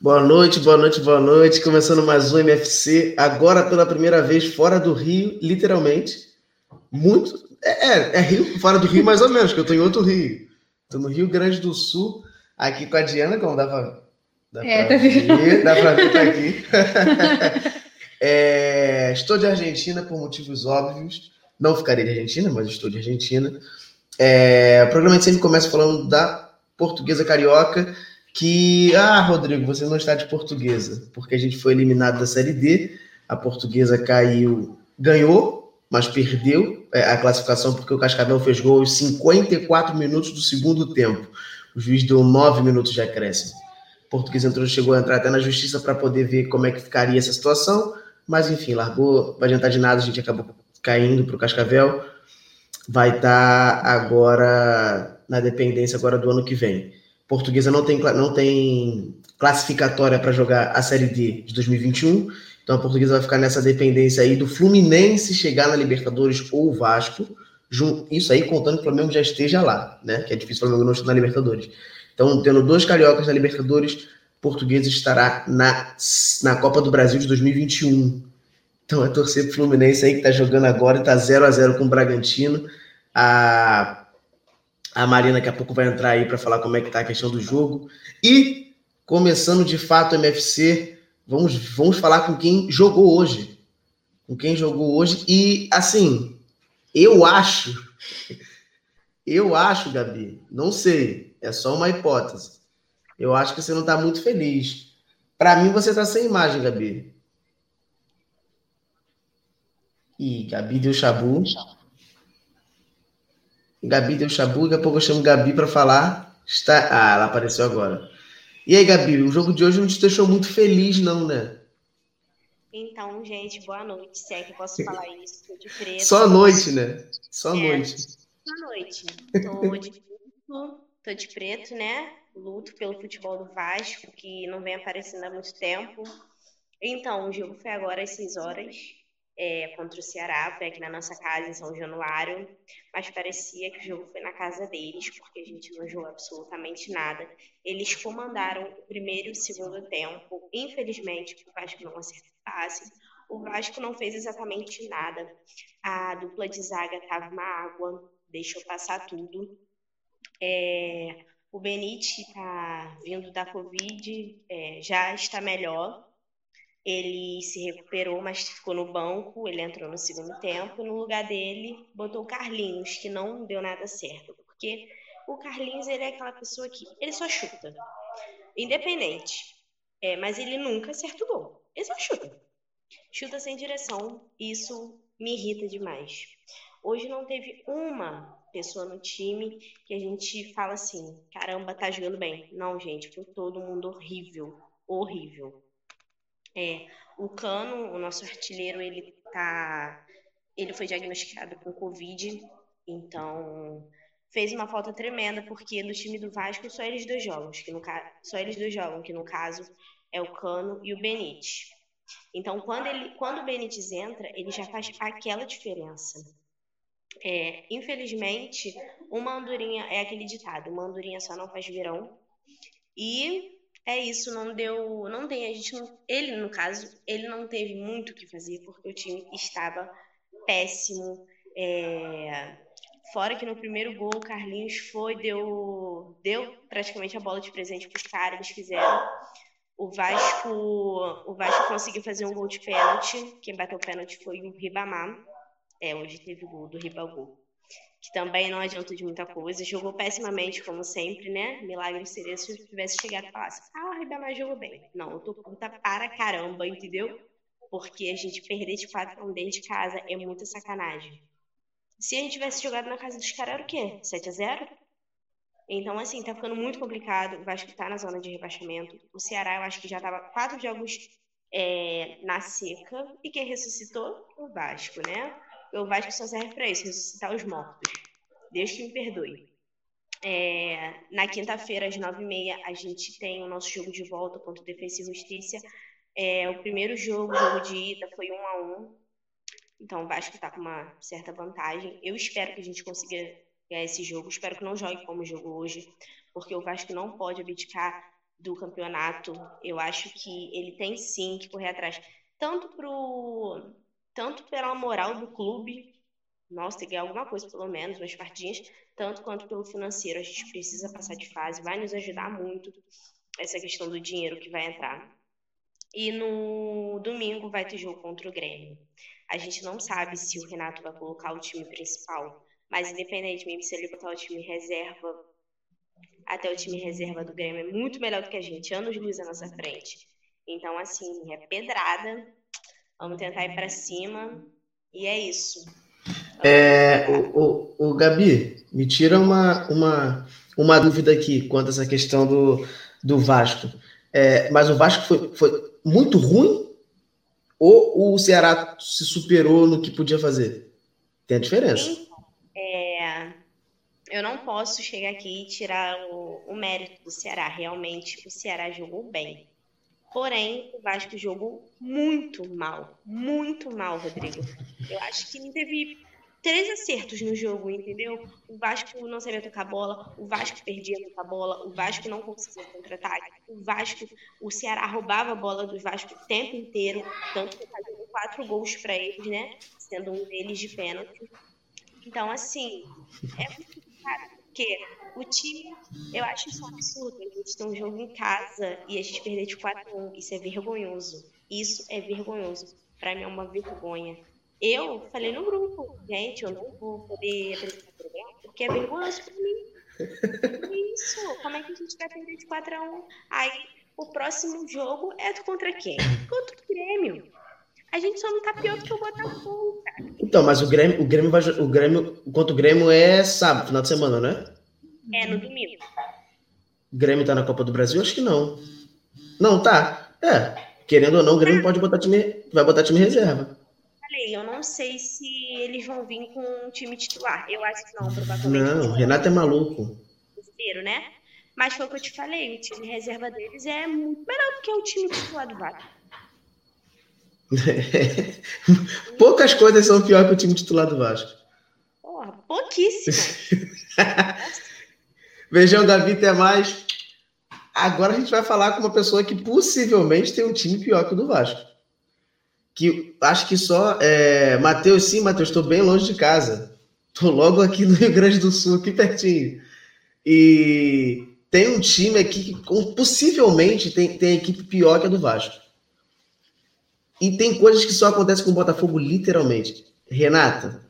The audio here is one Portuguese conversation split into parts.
Boa noite, boa noite, boa noite. Começando mais um MFC, agora pela primeira vez fora do Rio, literalmente. Muito. É, é, é Rio, fora do Rio, mais ou menos, que eu estou em outro Rio. Estou no Rio Grande do Sul, aqui com a Diana, como dá para dá é, pra tá ver, dá para ver tá aqui. é, estou de Argentina por motivos óbvios. Não ficarei de Argentina, mas estou de Argentina. É, o programa sempre começa falando da portuguesa carioca que, ah, Rodrigo, você não está de portuguesa, porque a gente foi eliminado da Série D, a portuguesa caiu, ganhou, mas perdeu é, a classificação porque o Cascavel fez gol aos 54 minutos do segundo tempo. O juiz deu 9 minutos de acréscimo. O português entrou, chegou a entrar até na justiça para poder ver como é que ficaria essa situação, mas enfim, largou, vai adiantar de nada, a gente acabou caindo para o Cascavel. Vai estar tá agora na dependência agora do ano que vem. Portuguesa não tem, não tem classificatória para jogar a Série D de 2021. Então a Portuguesa vai ficar nessa dependência aí do Fluminense chegar na Libertadores ou Vasco. Isso aí contando que o Flamengo já esteja lá, né? Que é difícil o Flamengo não estar na Libertadores. Então, tendo dois cariocas na Libertadores, Portuguesa estará na, na Copa do Brasil de 2021. Então é torcer pro Fluminense aí que tá jogando agora e tá 0 a 0 com o Bragantino. A a Marina daqui a pouco vai entrar aí para falar como é que tá a questão do jogo. E, começando de fato o MFC, vamos, vamos falar com quem jogou hoje. Com quem jogou hoje. E, assim, eu acho. Eu acho, Gabi, não sei, é só uma hipótese. Eu acho que você não está muito feliz. Para mim, você está sem imagem, Gabi. E Gabi deu chabu. Gabi deu chabu, daqui a pouco eu chamo Gabi para falar. Está... Ah, ela apareceu agora. E aí, Gabi, o jogo de hoje não te deixou muito feliz, não, né? Então, gente, boa noite. Se é que posso falar isso, tô de preto. Só noite, né? Só é, noite. Só noite. Tô de preto, tô de preto, né? Luto pelo futebol do Vasco, que não vem aparecendo há muito tempo. Então, o jogo foi agora às 6 horas é, contra o Ceará, foi aqui na nossa casa, em São Januário, mas parecia que o jogo foi na casa deles, porque a gente não jogou absolutamente nada. Eles comandaram o primeiro e o segundo tempo, infelizmente, o Vasco não acertou passe, o Vasco não fez exatamente nada. A dupla de zaga estava uma água, deixou passar tudo. É, o Benite está vindo da Covid, é, já está melhor, ele se recuperou, mas ficou no banco. Ele entrou no segundo tempo. No lugar dele, botou o Carlinhos, que não deu nada certo. Porque o Carlinhos ele é aquela pessoa que ele só chuta, independente. É, mas ele nunca acerta o gol. ele só chuta. Chuta sem direção. Isso me irrita demais. Hoje não teve uma pessoa no time que a gente fala assim: caramba, tá jogando bem. Não, gente, foi todo mundo horrível. Horrível. É, o Cano, o nosso artilheiro, ele tá. Ele foi diagnosticado com Covid, então fez uma falta tremenda, porque no time do Vasco só eles dois jogam, que no só eles dois jogam, que no caso é o Cano e o Benítez. Então, quando, ele, quando o Benítez entra, ele já faz aquela diferença. É, infelizmente, uma andorinha, é aquele ditado, uma andorinha só não faz verão. E é isso, não deu, não tem, a gente não, ele no caso, ele não teve muito o que fazer porque o time estava péssimo. É, fora que no primeiro gol o Carlinhos foi, deu, deu praticamente a bola de presente para os caras, eles fizeram. O Vasco, o Vasco conseguiu fazer um gol de pênalti. Quem bateu o pênalti foi o Ribamar. É, hoje teve o gol do Ribagol. Que também não adiantou de muita coisa. Jogou pessimamente, como sempre, né? Milagre seria se tivesse chegado e falasse: Ah, o Ribamar jogou bem. Não, eu tô puta para caramba, entendeu? Porque a gente perder de 4 a 1 dentro de casa é muita sacanagem. Se a gente tivesse jogado na casa dos caras, era o quê? 7 a 0 então, assim, tá ficando muito complicado. O Vasco tá na zona de rebaixamento. O Ceará, eu acho que já tava quatro jogos é, na seca. E quem ressuscitou? O Vasco, né? O Vasco só serve para isso, ressuscitar os mortos. Deus que me perdoe. É, na quinta-feira, às nove e meia, a gente tem o nosso jogo de volta contra o Defesa e Justiça. É, o primeiro jogo, jogo de ida, foi um a um. Então, o Vasco está com uma certa vantagem. Eu espero que a gente consiga ganhar esse jogo. Espero que não jogue como jogo hoje, porque o Vasco não pode abdicar do campeonato. Eu acho que ele tem sim que correr atrás, tanto pro tanto pela moral do clube, nossa, tem que ganhar alguma coisa pelo menos, umas partidinhas, tanto quanto pelo financeiro. A gente precisa passar de fase, vai nos ajudar muito essa questão do dinheiro que vai entrar. E no domingo vai ter jogo contra o Grêmio. A gente não sabe se o Renato vai colocar o time principal mas independentemente se ele botar o time reserva, até o time reserva do Grêmio é muito melhor do que a gente, anos luz à nossa frente. Então, assim, é pedrada. Vamos tentar ir para cima. E é isso. É, o, o, o, Gabi, me tira uma, uma, uma dúvida aqui quanto a essa questão do, do Vasco. É, mas o Vasco foi, foi muito ruim ou o Ceará se superou no que podia fazer? Tem a diferença. eu não posso chegar aqui e tirar o, o mérito do Ceará. Realmente, o Ceará jogou bem. Porém, o Vasco jogou muito mal. Muito mal, Rodrigo. Eu acho que teve três acertos no jogo, entendeu? O Vasco não sabia tocar bola, o Vasco perdia tocar bola, o Vasco não conseguia contra-ataque, o Vasco, o Ceará roubava a bola do Vasco o tempo inteiro, tanto que fazia quatro gols para eles, né? Sendo um deles de pênalti. Então, assim, é muito porque o time, eu acho isso um absurdo. A gente tem um jogo em casa e a gente perder de 4 a 1. Isso é vergonhoso. Isso é vergonhoso. Para mim é uma vergonha. Eu falei no grupo, gente, eu não vou poder apresentar o programa porque é vergonhoso para mim. Isso, como é que a gente vai perder de 4 a 1? Aí o próximo jogo é contra quem? Contra o Grêmio. A gente só não tá pior do que o Botafogo, cara. Então, mas o Grêmio, o Grêmio vai o Grêmio, contra o Grêmio é sábado, final de semana, né? É, no domingo. O Grêmio tá na Copa do Brasil? Acho que não. Não, tá. É. Querendo ou não, o Grêmio pode botar time. Vai botar time reserva. Falei, eu não sei se eles vão vir com um time titular. Eu acho que não, provavelmente. Não, o Renato é maluco. Terceiro, né? Mas foi o que eu te falei, o time reserva deles é muito melhor do que o time titular do Vasco. Poucas coisas são pior que o time titular do Vasco. Porra, pouquíssimas. Beijão, Davi, até mais. Agora a gente vai falar com uma pessoa que possivelmente tem um time pior que o do Vasco. Que acho que só. É... Matheus, sim, Matheus, estou bem longe de casa. Estou logo aqui no Rio Grande do Sul, aqui pertinho. E tem um time aqui que possivelmente tem, tem equipe pior que a do Vasco. E tem coisas que só acontecem com o Botafogo, literalmente. Renata,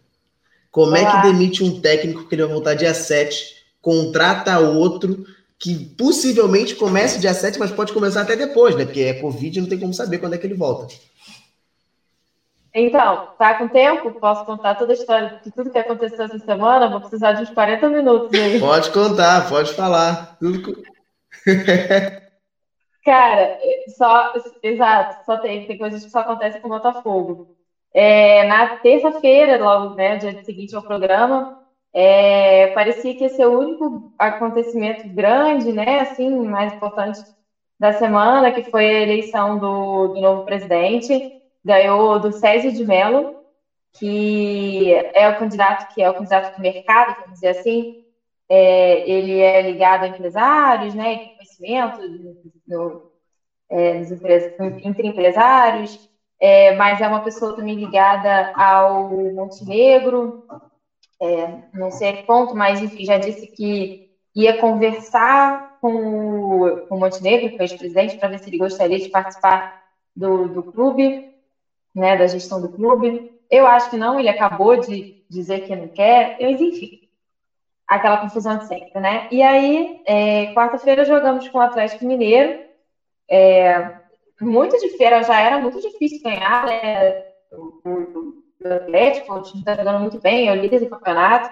como Olá. é que demite um técnico que ele vai voltar dia 7, contrata outro que possivelmente comece dia 7, mas pode começar até depois, né? Porque é Covid não tem como saber quando é que ele volta. Então, tá com tempo? Posso contar toda a história de tudo que aconteceu essa semana? Vou precisar de uns 40 minutos aí. Pode contar, pode falar. Tudo... Cara, só, exato, só tem, tem coisas que só acontecem com o Botafogo. É, na terça-feira, logo, né, dia seguinte ao programa, é, parecia que ia ser o único acontecimento grande, né, assim, mais importante da semana, que foi a eleição do, do novo presidente. Ganhou do César de Mello, que é o candidato que é o candidato do mercado, vamos dizer assim, é, ele é ligado a empresários, né, conhecimento no, é, entre empresários, é, mas é uma pessoa também ligada ao Montenegro, é, não sei a ponto, mas enfim, já disse que ia conversar com o, com Montenegro, é o ex-presidente, para ver se ele gostaria de participar do, do clube, né, da gestão do clube. Eu acho que não, ele acabou de dizer que não quer, mas enfim, aquela confusão de sempre, né? E aí, é, quarta-feira jogamos com o Atlético Mineiro. É, muito difícil, já era muito difícil ganhar, né? O, Atlético, o time está jogando muito bem, é o líder do campeonato.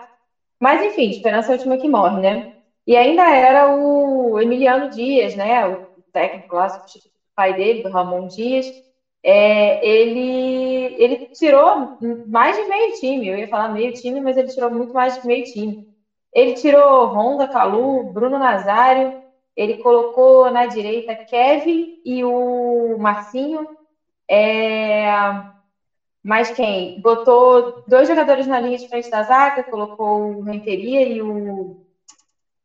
Mas, enfim, esperança é a última que morre, né? E ainda era o Emiliano Dias, né? O técnico lá, o pai dele, do Ramon Dias. É, ele, ele tirou mais de meio time. Eu ia falar meio time, mas ele tirou muito mais de meio time. Ele tirou Honda, Calu, Bruno Nazário, ele colocou na direita Kevin e o Marcinho. É... Mas quem? Botou dois jogadores na linha de frente da zaga, colocou o Renteria e o,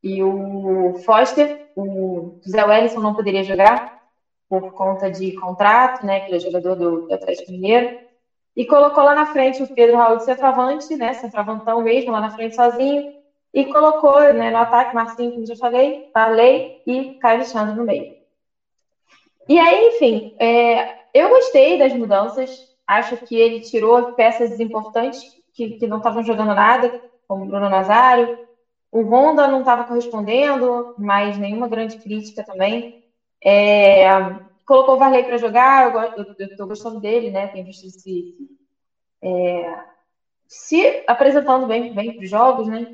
e o Foster. O Zé Wellison não poderia jogar por conta de contrato, né? Que ele é jogador do, do Atlético Mineiro. E colocou lá na frente o Pedro Raul de centroavante, né? Centroavantão mesmo, lá na frente sozinho e colocou né, no ataque Marcinho, como já falei, Lei e Caio Alexandre no meio. E aí, enfim, é, eu gostei das mudanças, acho que ele tirou peças importantes que, que não estavam jogando nada, como Bruno Nazário, o Honda não estava correspondendo, mas nenhuma grande crítica também. É, colocou o Varley para jogar, eu estou gostando dele, né? Tenho visto se, é, se apresentando bem, bem para os jogos, né?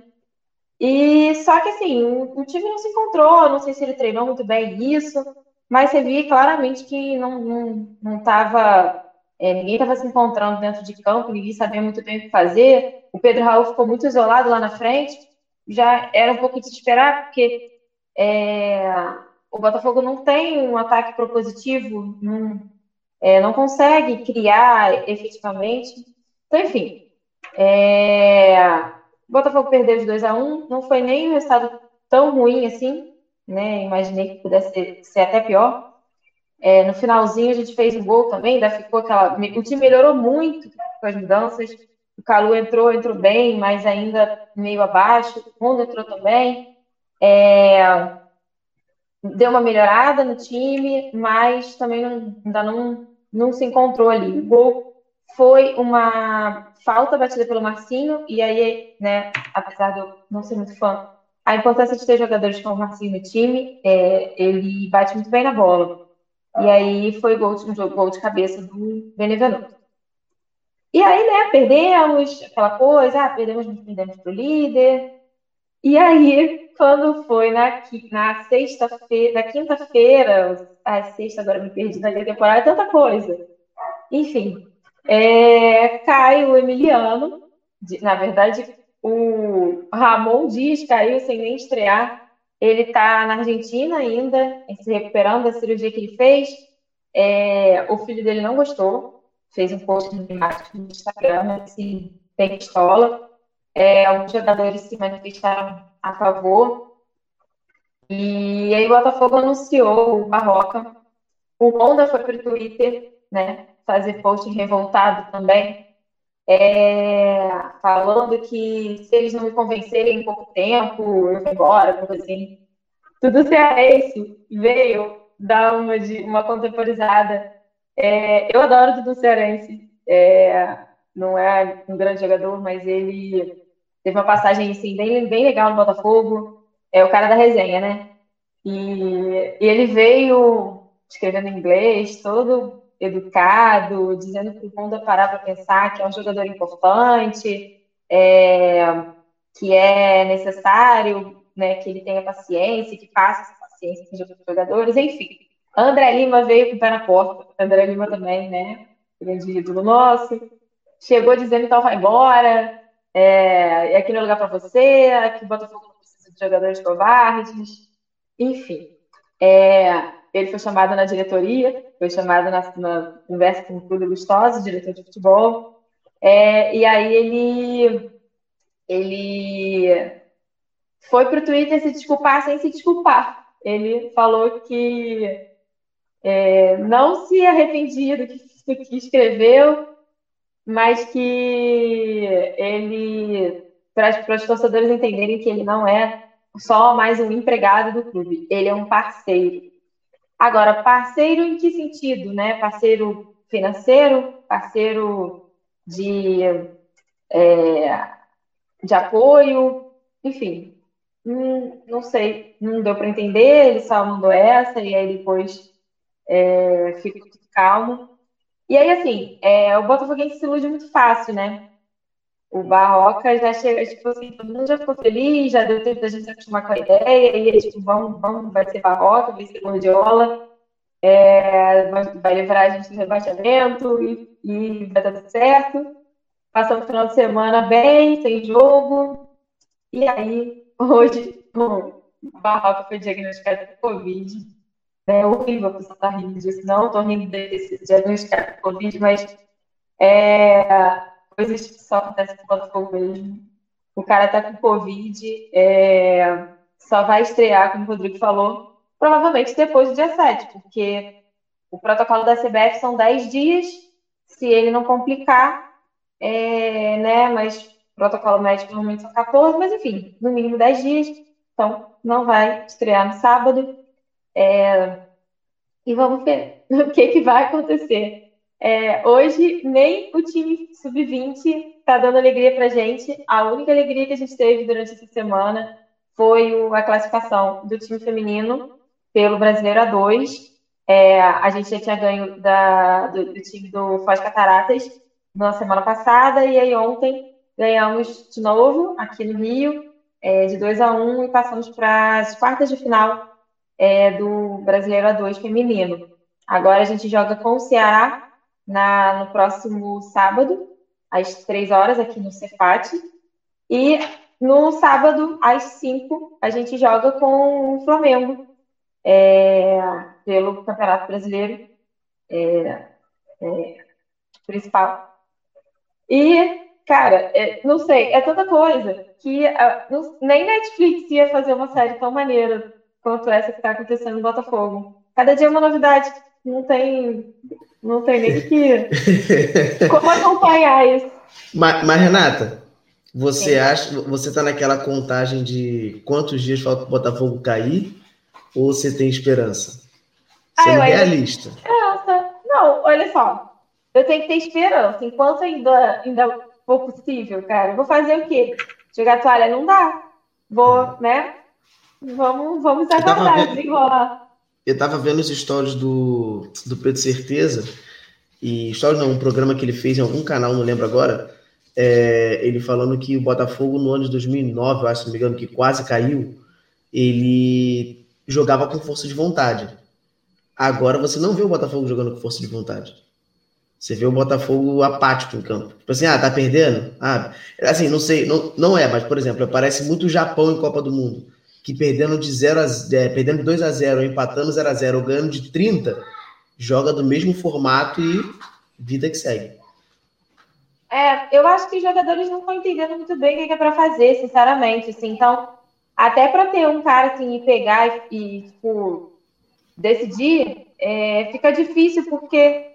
E só que assim, o, time não se encontrou, não sei se ele treinou muito bem isso, mas você via claramente que não não, não tava, é, ninguém estava se encontrando dentro de campo, ninguém sabia muito bem o que fazer. O Pedro Raul ficou muito isolado lá na frente, já era um pouco de esperar, porque é, o Botafogo não tem um ataque propositivo, não, é, não consegue criar efetivamente. Então, enfim. É, o Botafogo perdeu de 2 a 1 não foi nem um resultado tão ruim assim, né? Imaginei que pudesse ser, ser até pior. É, no finalzinho a gente fez um gol também, ainda ficou aquela. O time melhorou muito com as mudanças. O Calu entrou, entrou bem, mas ainda meio abaixo. O Rondo entrou também. É, deu uma melhorada no time, mas também não, ainda não, não se encontrou ali. O gol foi uma falta batida pelo Marcinho, e aí, né, apesar de eu não ser muito fã, a importância de ter jogadores como o Marcinho no time, é, ele bate muito bem na bola. E aí foi gol de, jogo, gol de cabeça do Benevenuto. E aí, né, perdemos aquela coisa, ah, perdemos, perdemos para o líder. E aí, quando foi na, na sexta-feira, na quinta-feira, ah, sexta, agora me perdi na temporada, é tanta coisa. Enfim, é, cai o Emiliano, na verdade, o Ramon Dias caiu sem nem estrear. Ele está na Argentina ainda, se recuperando da cirurgia que ele fez. É, o filho dele não gostou, fez um post no Instagram, assim, tem pistola. É, alguns jogadores se manifestaram a favor. E aí o Botafogo anunciou o Barroca. O Honda foi para o Twitter, né? Fazer post revoltado também, é, falando que se eles não me convencerem em pouco tempo, eu vou embora, coisa assim. Tudo cearense veio dar uma, de, uma contemporizada. É, eu adoro Dudu Cearense. É, não é um grande jogador, mas ele teve uma passagem assim, bem, bem legal no Botafogo. É o cara da resenha, né? E, e ele veio escrevendo em inglês, todo educado, dizendo que o é parar para pensar que é um jogador importante, é, que é necessário né, que ele tenha paciência, que passe essa paciência para os jogadores, enfim. André Lima veio com o pé na porta, André Lima também, né? Grande ídolo nosso. Chegou dizendo então vai embora, é aqui não é lugar para você, aqui o Botafogo não precisa de jogadores covardes, enfim. É, ele foi chamado na diretoria, foi chamado na, na conversa com o Clube Gustoso, diretor de futebol, é, e aí ele, ele foi para o Twitter se desculpar sem se desculpar. Ele falou que é, não se arrependia do que, do que escreveu, mas que ele, para os torcedores entenderem que ele não é só mais um empregado do clube, ele é um parceiro. Agora, parceiro em que sentido, né? Parceiro financeiro, parceiro de, é, de apoio, enfim, hum, não sei, não deu para entender, ele só mandou essa e aí depois é, fica tudo calmo. E aí, assim, é, o Botafoguense se ilude muito fácil, né? O Barroca já chega, tipo assim, todo mundo já ficou feliz, já deu tempo da gente se acostumar com a ideia, e eles, tipo, vamos, vamos, vai ser Barroca, vai ser Gordiola, é, vai, livrar a gente do rebaixamento e, e vai dar tudo certo. Passamos o final de semana bem, sem jogo, e aí, hoje, o Barroca foi diagnosticado com Covid. É horrível a pessoa estar tá rindo disso. Não estou rindo desse diagnóstico com Covid, mas é, coisas que só acontecem com o Botafogo mesmo. O cara está com Covid, é, só vai estrear, como o Rodrigo falou, provavelmente depois do dia 7, porque o protocolo da CBF são 10 dias, se ele não complicar, é, né, mas protocolo médico normalmente são 14, mas enfim, no mínimo 10 dias, então não vai estrear no sábado. É, e vamos ver o que, que vai acontecer. É, hoje, nem o time sub-20 está dando alegria para gente. A única alegria que a gente teve durante essa semana foi a classificação do time feminino pelo Brasileiro A2. É, a gente já tinha ganho da, do, do, time do Foz Cataratas na semana passada, e aí ontem ganhamos de novo aqui no Rio, é, de 2 a 1 e passamos para as quartas de final é, do Brasileiro A2 feminino. Agora a gente joga com o Ceará na, no próximo sábado, às três horas, aqui no Cefat. E no sábado, às cinco, a gente joga com o Flamengo, é, pelo Campeonato Brasileiro é, é, principal. E, cara, é, não sei, é tanta coisa que uh, nem Netflix ia fazer uma série tão maneira quanto essa que está acontecendo no Botafogo. Cada dia é uma novidade. Não tem, não tem nem que como acompanhar isso. Mas, mas Renata, você Sim. acha, você está naquela contagem de quantos dias falta o Botafogo cair? Ou você tem esperança? Você ah, é realista. Esperança. Não, olha só. Eu tenho que ter esperança. Enquanto ainda, ainda for possível, cara, vou fazer o quê? Jogar toalha não dá. Vou, hum. né? Vamos, vamos aguardar, desenrolar. Eu tava vendo os stories do, do Pedro Certeza, e stories não, um programa que ele fez em algum canal, não lembro agora, é, ele falando que o Botafogo no ano de 2009, eu acho, se não me engano, que quase caiu, ele jogava com força de vontade. Agora você não vê o Botafogo jogando com força de vontade. Você vê o Botafogo apático em campo. Tipo assim, ah, tá perdendo? Ah, assim, não sei, não, não é, mas, por exemplo, parece muito o Japão em Copa do Mundo que perdendo de 0 a é, perdendo 2 a 0, empatando 0 a 0, ou ganhando de 30, joga do mesmo formato e vida que segue. É, eu acho que os jogadores não estão entendendo muito bem o que é para fazer, sinceramente, assim. Então, até para ter um cara assim e pegar e, e tipo, decidir, é, fica difícil porque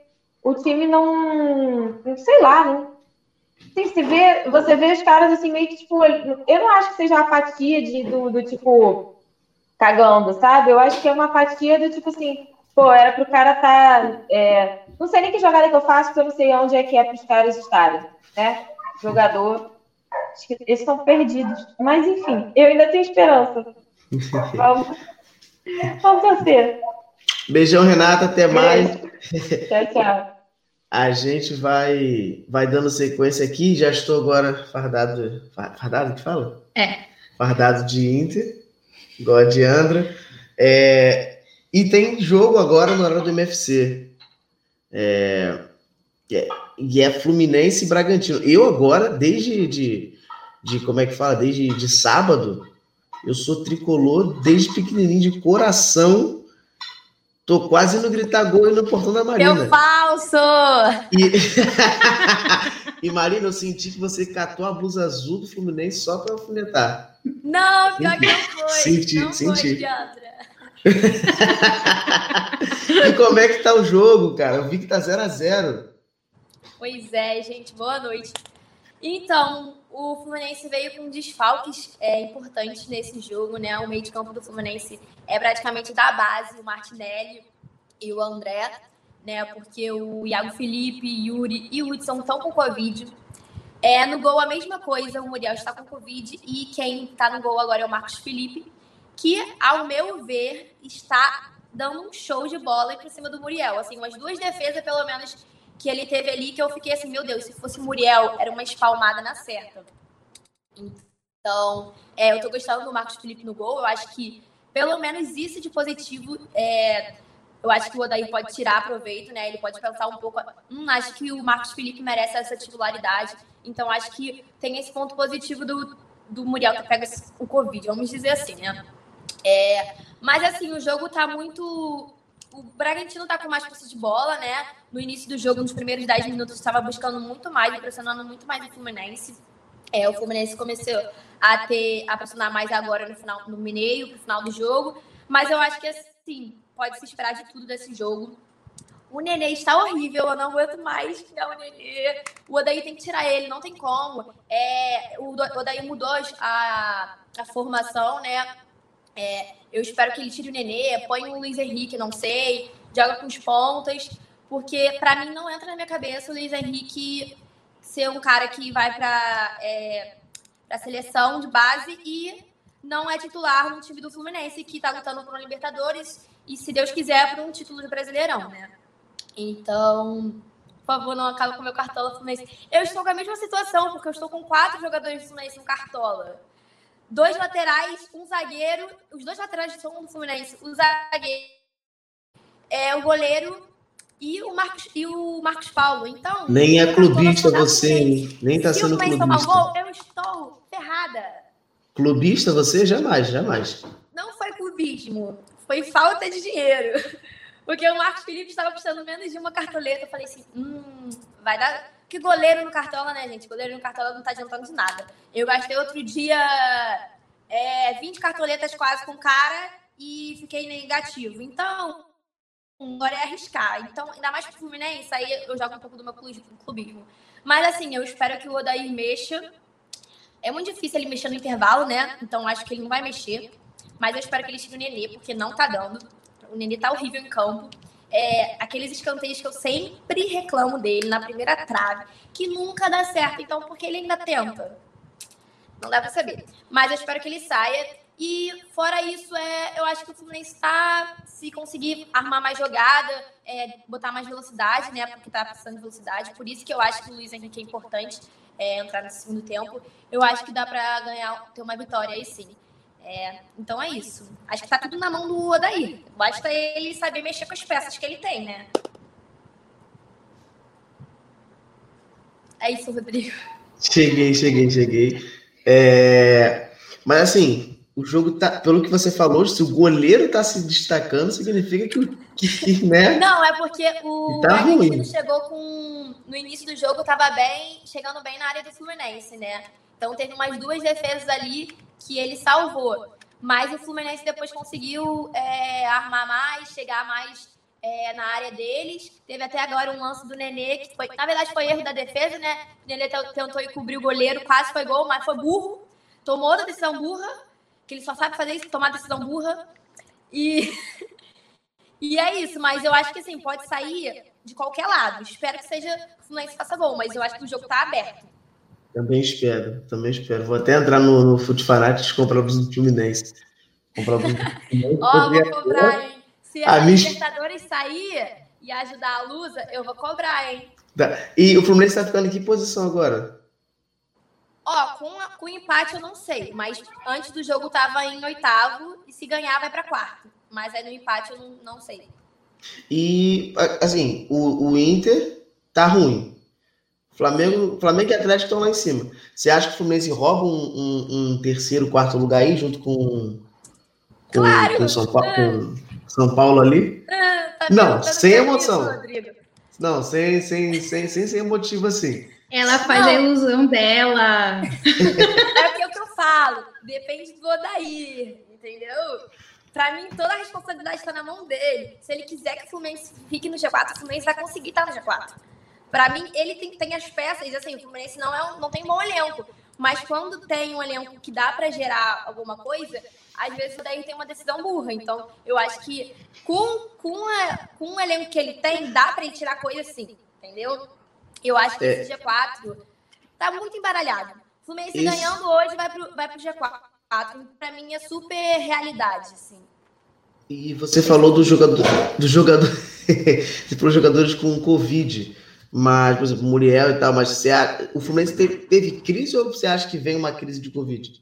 o time não, não sei lá, não, Sim, você vê, você vê os caras assim, meio que, tipo, eu não acho que seja uma apatia de, do, do tipo, cagando, sabe? Eu acho que é uma apatia do tipo assim, pô, era pro cara tá. É, não sei nem que jogada que eu faço, porque eu não sei onde é que é pros caras estarem, né? Jogador. Acho que eles estão perdidos. Mas enfim, eu ainda tenho esperança. Vamos, Vamos torcer. Beijão, Renata. Até mais. Tchau, tchau. A gente vai, vai dando sequência aqui. Já estou agora fardado. Fardado que fala? É. Fardado de Inter, igual de Andra. É, e tem jogo agora no horário do MFC. É, é, e é Fluminense e Bragantino. Eu agora, desde de, de como é que fala, desde de sábado, eu sou tricolor desde pequenininho, de coração. Tô quase indo gritar gol no portão da Marina. Meu falso! E... e Marina, eu senti que você catou a blusa azul do Fluminense só para alfinetar. Não, pior que não foi. Senti, não senti. Foi, e como é que tá o jogo, cara? Eu vi que tá 0 a 0 Pois é, gente, boa noite. Então, o Fluminense veio com desfalques é, importantes nesse jogo, né? O meio de campo do Fluminense é praticamente da base, o Martinelli e o André, né? Porque o Iago Felipe, Yuri e o Hudson estão com Covid. É, no gol a mesma coisa, o Muriel está com Covid e quem está no gol agora é o Marcos Felipe, que, ao meu ver, está dando um show de bola para cima do Muriel. Assim, umas duas defesas, pelo menos, que ele teve ali, que eu fiquei assim, meu Deus, se fosse Muriel, era uma espalmada na certa. Então, é, eu tô gostando do Marcos Felipe no gol, eu acho que, pelo menos isso de positivo, é, eu acho que o Odair pode tirar proveito, né? Ele pode pensar um pouco. Hum, acho que o Marcos Felipe merece essa titularidade. Então, acho que tem esse ponto positivo do, do Muriel que pega o Covid, vamos dizer assim, né? É, mas assim, o jogo tá muito. O Bragantino tá com mais posse de bola, né? No início do jogo, nos primeiros 10 minutos, estava buscando muito mais, pressionando muito mais o Fluminense. É, o Fluminense começou a ter a pressionar mais agora no final, no meio, pro final do jogo. Mas eu acho que assim, pode se esperar de tudo desse jogo. O Nenê está horrível, eu não aguento mais xingar o Nenê. O Odaí tem que tirar ele, não tem como. É, o Odaí mudou a, a formação, né? É, eu espero que ele tire o Nenê, põe o Luiz Henrique, não sei, joga com os pontas, porque para mim não entra na minha cabeça o Luiz Henrique ser um cara que vai para é, a seleção de base e não é titular no time do Fluminense, que está lutando por um Libertadores e, se Deus quiser, por um título de Brasileirão, né? Então, por favor, não acabe com o meu cartola Fluminense. Eu estou com a mesma situação, porque eu estou com quatro jogadores do Fluminense no cartola dois laterais, um zagueiro. Os dois laterais são do Fluminense. O zagueiro é o goleiro e o Marcos, e o Marcos Paulo. Então. Nem é clubista você, hein? Nem tá sendo clubista. Gol, eu estou ferrada. Clubista você? Jamais, jamais. Não foi clubismo. Foi falta de dinheiro. Porque o Marcos Felipe estava precisando menos de uma cartoleta. Eu falei assim: hum, vai dar que goleiro no Cartola, né, gente? Goleiro no Cartola não tá adiantando de nada. Eu gastei outro dia é, 20 cartoletas quase com cara e fiquei negativo. Então, agora é arriscar. Então, ainda mais pro Fluminense, aí eu jogo um pouco do meu clubismo. Mas, assim, eu espero que o Odair mexa. É muito difícil ele mexer no intervalo, né? Então, acho que ele não vai mexer. Mas eu espero que ele tire o Nenê, porque não tá dando. O Nenê tá horrível em campo é, aqueles escanteios que eu sempre reclamo dele na primeira trave, que nunca dá certo. Então, porque ele ainda tenta? Não dá pra saber. Mas eu espero que ele saia. E fora isso, é, eu acho que o Fluminense está, se conseguir armar mais jogada, é, botar mais velocidade, né? Porque tá precisando de velocidade. Por isso que eu acho que o Luiz Henrique é importante é, entrar no segundo tempo. Eu acho que dá para ganhar, ter uma vitória aí sim. É, então é isso. Acho que tá tudo na mão do Odair. Basta ele saber mexer com as peças que ele tem, né? É isso, Rodrigo. Cheguei, cheguei, cheguei. É... Mas assim, o jogo tá. Pelo que você falou, se o goleiro tá se destacando, significa que, que né? Não, é porque o tá argentino chegou com. No início do jogo, tava bem, chegando bem na área do Fluminense, né? Então teve umas duas defesas ali que ele salvou. Mas o Fluminense depois conseguiu é, armar mais, chegar mais é, na área deles. Teve até agora um lance do Nenê, que foi, na verdade foi erro da defesa, né? O Nenê tentou ir cobrir o goleiro, quase foi gol, mas foi burro. Tomou outra decisão burra, que ele só sabe fazer isso, tomar decisão burra. E, e é isso, mas eu acho que assim, pode sair de qualquer lado. Espero que seja o Fluminense faça gol, mas eu acho que o jogo tá aberto. Também espero, também espero. Vou até entrar no, no Foot Fanatics e comprar o do Fluminense. Comprar Ó, oh, vou cobrar, hein? Se a, a Libertadores sair e ajudar a Lusa, eu vou cobrar, hein? Tá. E o Fluminense tá ficando em que posição agora? Ó, com, com empate eu não sei, mas antes do jogo tava em oitavo e se ganhar vai para quarto. Mas aí no empate eu não, não sei. E, assim, o, o Inter tá ruim. Flamengo, Flamengo e Atlético estão lá em cima. Você acha que o Fluminense rouba um, um, um terceiro, quarto lugar aí, junto com, com, claro. com São, Paulo, com São Paulo ali? Ah, tá não, tá sem emoção. Isso, não, sem, sem, sem, sem ser emotivo assim. Ela faz não. a ilusão dela. É o que eu falo. Depende do Odair, entendeu? Pra mim, toda a responsabilidade está na mão dele. Se ele quiser que o Fluminense fique no G4, o Fluminense vai conseguir estar no G4. Pra mim, ele tem, tem as peças, assim, o Fluminense não, é um, não tem um bom elenco. Mas quando tem um elenco que dá para gerar alguma coisa, às vezes o daí tem uma decisão burra. Então, eu acho que com, com, a, com o elenco que ele tem, dá para ele tirar coisa sim, entendeu? Eu acho que é. esse G4 tá muito embaralhado. O Fluminense Isso. ganhando hoje vai pro, vai pro G4 para mim é super realidade, assim. E você falou do jogador, do jogador, para os jogadores com Covid, mas, por exemplo, Muriel e tal, mas você, o Fluminense teve, teve crise ou você acha que vem uma crise de Covid?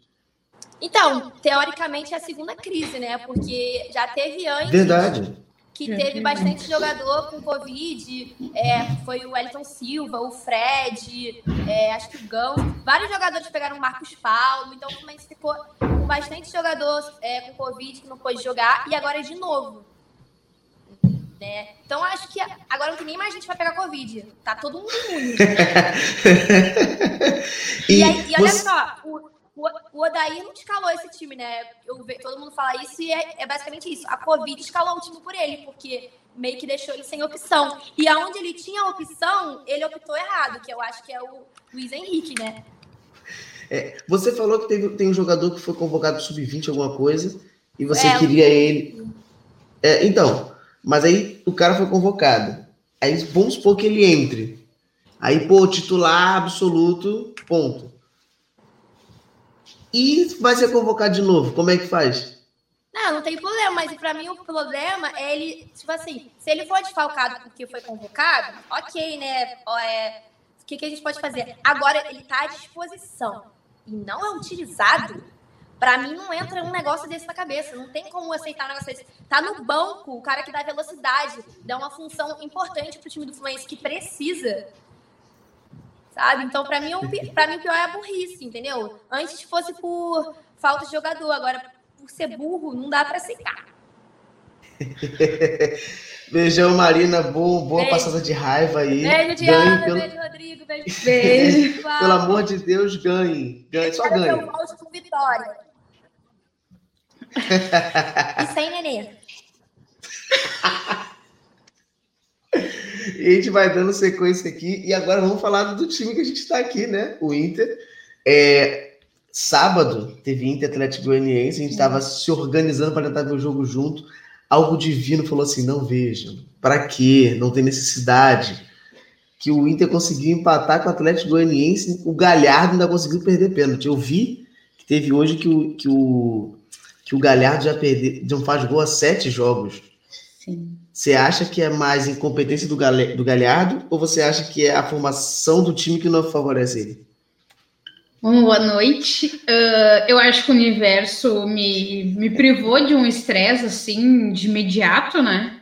Então, teoricamente é a segunda crise, né? Porque já teve antes. Verdade que teve bastante jogador com Covid. É, foi o Wellington Silva, o Fred, é, acho que o Gão. Vários jogadores pegaram o Marcos Paulo. Então o Fluminense ficou com bastante jogador é, com Covid que não pôde jogar. E agora é de novo. Né? Então acho que agora não tem nem mais gente para pegar Covid. Tá todo mundo imune. e, e, aí, e olha você... só, o, o, Odair não escalou esse time, né? Eu, todo mundo fala isso e é, é, basicamente isso. A Covid escalou o time por ele, porque meio que deixou ele sem opção. E aonde ele tinha opção, ele optou errado, que eu acho que é o Luiz Henrique, né? É, você falou que teve, tem um jogador que foi convocado sub-20, alguma coisa, e você é, queria ele. É, então, mas aí o cara foi convocado. Aí vamos supor que ele entre. Aí, pô, titular absoluto, ponto e vai ser convocado de novo. Como é que faz? Não, não tem problema, mas para mim o problema é ele, tipo assim, se ele for desfalcado porque foi convocado, ok, né? É, o que, que a gente pode fazer? Agora, ele tá à disposição e não é utilizado, para mim não entra um negócio desse na cabeça. Não tem como aceitar um negócio desse. Tá no banco, o cara que dá velocidade, dá uma função importante pro time do Fluminense que precisa sabe? Então, para mim, para mim, o pior é a burrice, entendeu? Antes fosse por falta de jogador, agora por ser burro, não dá para aceitar. Beijão, Marina. Boa, boa beijo. passada de raiva aí. Beijo, Diana. Pelo... Beijo, Rodrigo. Beijo. beijo. pelo amor de Deus, ganhe. ganhe só ganhe. Eu com vitória. E sem nenê. E a gente vai dando sequência aqui. E agora vamos falar do time que a gente está aqui, né? O Inter. É, sábado teve Inter Atlético Goianiense. A gente estava se organizando para tentar ver o jogo junto. Algo divino falou assim: não vejam. Para quê? Não tem necessidade. Que o Inter conseguiu empatar com o Atlético Goianiense. O Galhardo ainda conseguiu perder pênalti. Eu vi que teve hoje que o, que o, que o Galhardo já, perdeu, já faz gol a sete jogos. Sim. Você acha que é mais incompetência do, Gale, do Galhardo ou você acha que é a formação do time que não favorece ele? Bom, boa noite. Uh, eu acho que o universo me, me privou de um estresse assim de imediato, né?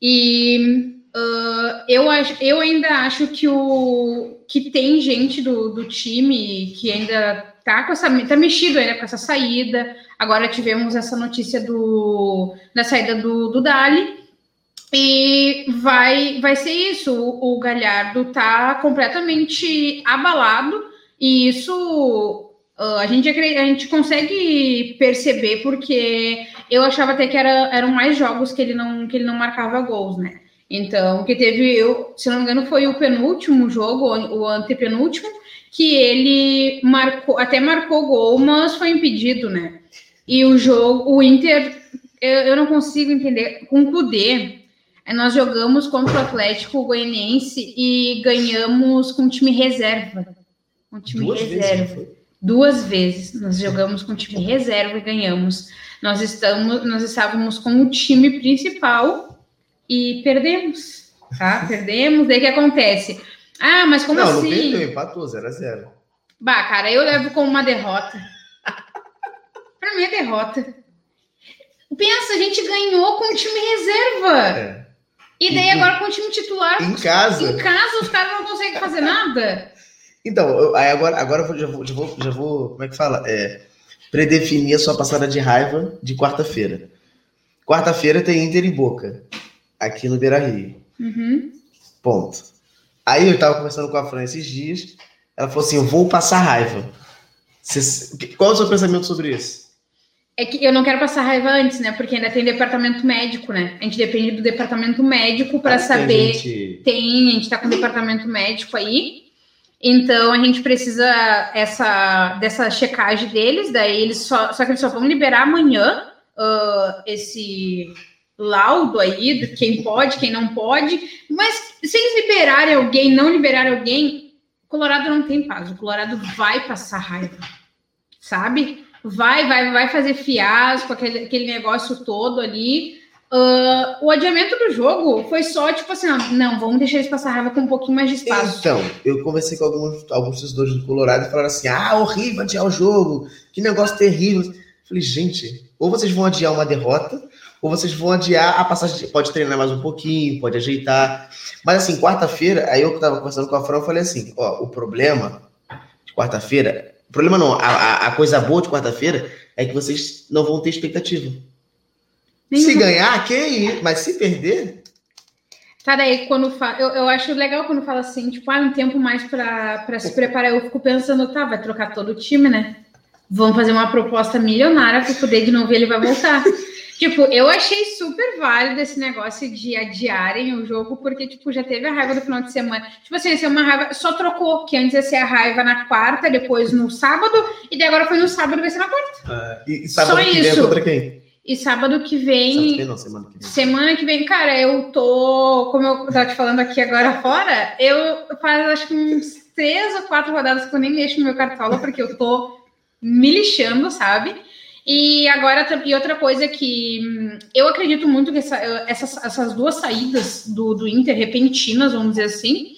E uh, eu, eu ainda acho que, o, que tem gente do, do time que ainda tá com essa tá mexido ainda com essa saída. Agora tivemos essa notícia do, da saída do, do Dali. E vai, vai ser isso. O, o Galhardo tá completamente abalado, e isso uh, a, gente, a gente consegue perceber, porque eu achava até que era, eram mais jogos que ele não, que ele não marcava gols, né? Então, que teve, eu, se não me engano, foi o penúltimo jogo, o antepenúltimo, que ele marcou, até marcou gol, mas foi impedido, né? E o jogo, o Inter, eu, eu não consigo entender, com o Kudê, nós jogamos contra o Atlético Goianiense e ganhamos com time reserva. Com time Duas reserva. Vezes, duas vezes. Nós jogamos com time reserva e ganhamos. Nós estamos, nós estávamos com o time principal e perdemos, tá? Perdemos. Daí o que acontece? Ah, mas como não, assim? não perdeu, empatou 0 a 0 Bah, cara, eu levo como uma derrota. Pra mim é derrota. Pensa, a gente ganhou com o time reserva. É. E daí agora com o time titular. Em casa. Em casa os caras não conseguem fazer nada. Então, eu- aí agora, agora eu já, vou, já, vou, já vou. Como é que fala? É, predefinir a sua passada de raiva de quarta-feira. Quarta-feira tem Inter e Boca. Aqui no Beira Rio. Uhum. Ponto. Aí eu tava conversando com a Fran esses dias. Ela falou assim: eu vou passar raiva. Qual é o seu pensamento sobre isso? É que eu não quero passar raiva antes, né? Porque ainda tem departamento médico, né? A gente depende do departamento médico para Ah, tem saber. gente- Tem, a gente tá com o departamento médico aí. Então a gente precisa essa dessa checagem deles, daí eles só, só que eles só vão liberar amanhã ah, esse laudo aí de quem pode, quem não pode. Mas se eles liberarem alguém, não liberarem alguém, Colorado não tem paz. O Colorado vai passar raiva, sabe? Vai, vai, vai fazer fiasco, aquele, aquele negócio todo ali. Ah, o adiamento do jogo foi só tipo assim, não, vamos deixar eles passar raiva com um pouquinho mais de espaço. Então, eu conversei com alguns, alguns torcedores do Colorado e falaram assim: ah, horrível adiar o jogo, que negócio terrível. Eu falei, gente, ou vocês vão adiar uma derrota, ou vocês vão adiar a passagem. de- Pode treinar mais um pouquinho, pode ajeitar. Mas assim, quarta-feira, aí eu que tava conversando com a Fran, eu falei assim: ó, o problema de quarta-feira, o problema não, a, a, coisa boa de quarta-feira é que vocês não vão ter expectativa. Se ganhar, quem? Mas se perder, Tá, daí quando fa... eu, eu acho legal quando fala assim, tipo, ah, um tempo mais pra, pra se preparar. Eu fico pensando, tá, vai trocar todo o time, né? Vamos fazer uma proposta milionária pro poder de novo ele vai voltar. Tipo, eu achei super válido esse negócio de adiarem o jogo, porque, tipo, já teve a raiva do final de semana. Tipo assim, ia ser uma raiva, só trocou, que antes ia ser a raiva na quarta, depois no sábado, e daí agora foi no sábado, vai ser na quarta. e, e sábado Só que vem é isso. contra quem? E sábado que Sábado vem. que vem, não, semana que vem. Semana que vem, cara, eu tô, como eu tava te falando aqui agora fora, eu faz acho que uns três ou quatro rodadas que eu nem mexo no meu cartola, porque eu tô me lixando, sabe? E agora, e outra coisa que hum, eu acredito muito que essa- essas, essas duas saídas do, do Inter, repentinas, vamos dizer assim,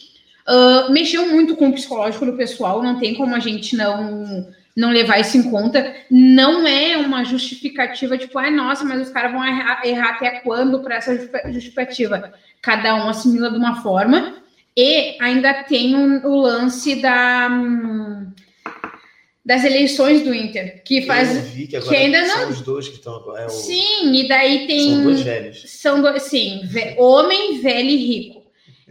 ah, mexeu muito com o psicológico do pessoal, não tem como a gente não não levar isso em conta. Não é uma justificativa, tipo, ah, nossa, mas os caras vão errar, errar até quando para essa justi- justificativa? Cada um assimila de uma forma. E ainda tem um- o lance da, hum, das eleições do Inter, que faz. Eu vi que agora que ainda são não- os dois que estão. É o- Sim, e daí tem. São dois velhos. São dois, sim, homem, velho e rico.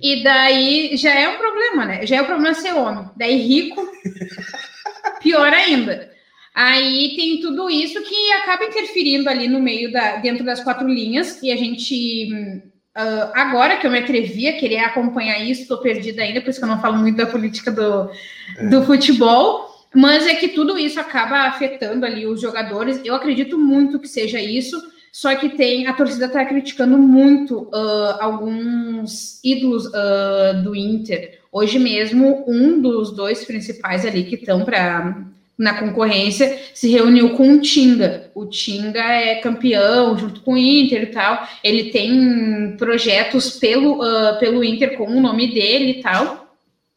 E daí já é um problema, né? Já é o problema ser homem. Daí rico, pior ainda. Aí tem tudo isso que acaba interferindo ali no meio da, dentro das quatro linhas, e a gente. ah, agora que eu me atrevi a querer acompanhar isso, estou perdida ainda, por isso que eu não falo muito da política do, do futebol. Mas é que tudo isso acaba afetando ali os jogadores. Eu acredito muito que seja isso. Só que tem a torcida está criticando muito ah, alguns ídolos ah, do Inter. Hoje mesmo, um dos dois principais ali que estão para na concorrência se reuniu com o Tinga. O Tinga é campeão junto com o Inter e tal. Ele tem projetos pelo, ah, pelo Inter com o nome dele e tal.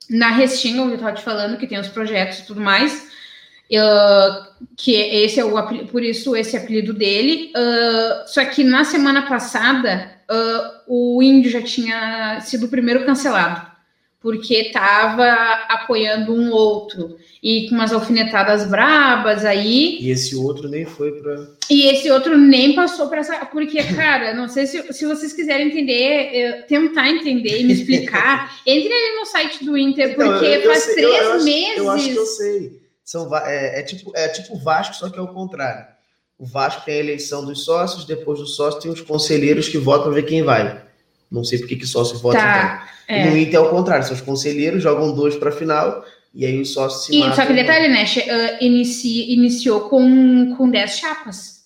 Na Restinga, onde eu estava te falando, que tem os projetos e tudo mais. ah, que esse é o por isso esse apelido dele. Ah, só que na semana passada ah, o índio já tinha sido o primeiro cancelado, porque estava apoiando um outro e com umas alfinetadas brabas aí. E esse outro nem foi pra. E esse outro nem passou para essa. Porque, cara, não sei se, se vocês quiserem entender, tentar entender e me explicar, entre ali no site do Inter, Então, porque eu- eu faz sei- três eu- eu acho- meses. Eu acho que eu sei. São, é, é tipo, é tipo o Vasco, só que é o contrário. O Vasco tem a eleição dos sócios, depois do sócio tem os conselheiros que votam ver quem vai. Não sei por que sócio vota. Tá. então. É. No Inter é o contrário, são os conselheiros, jogam dois pra final, e aí os sócios se E, só que detalhe, né? inici- iniciou com, com 10 chapas.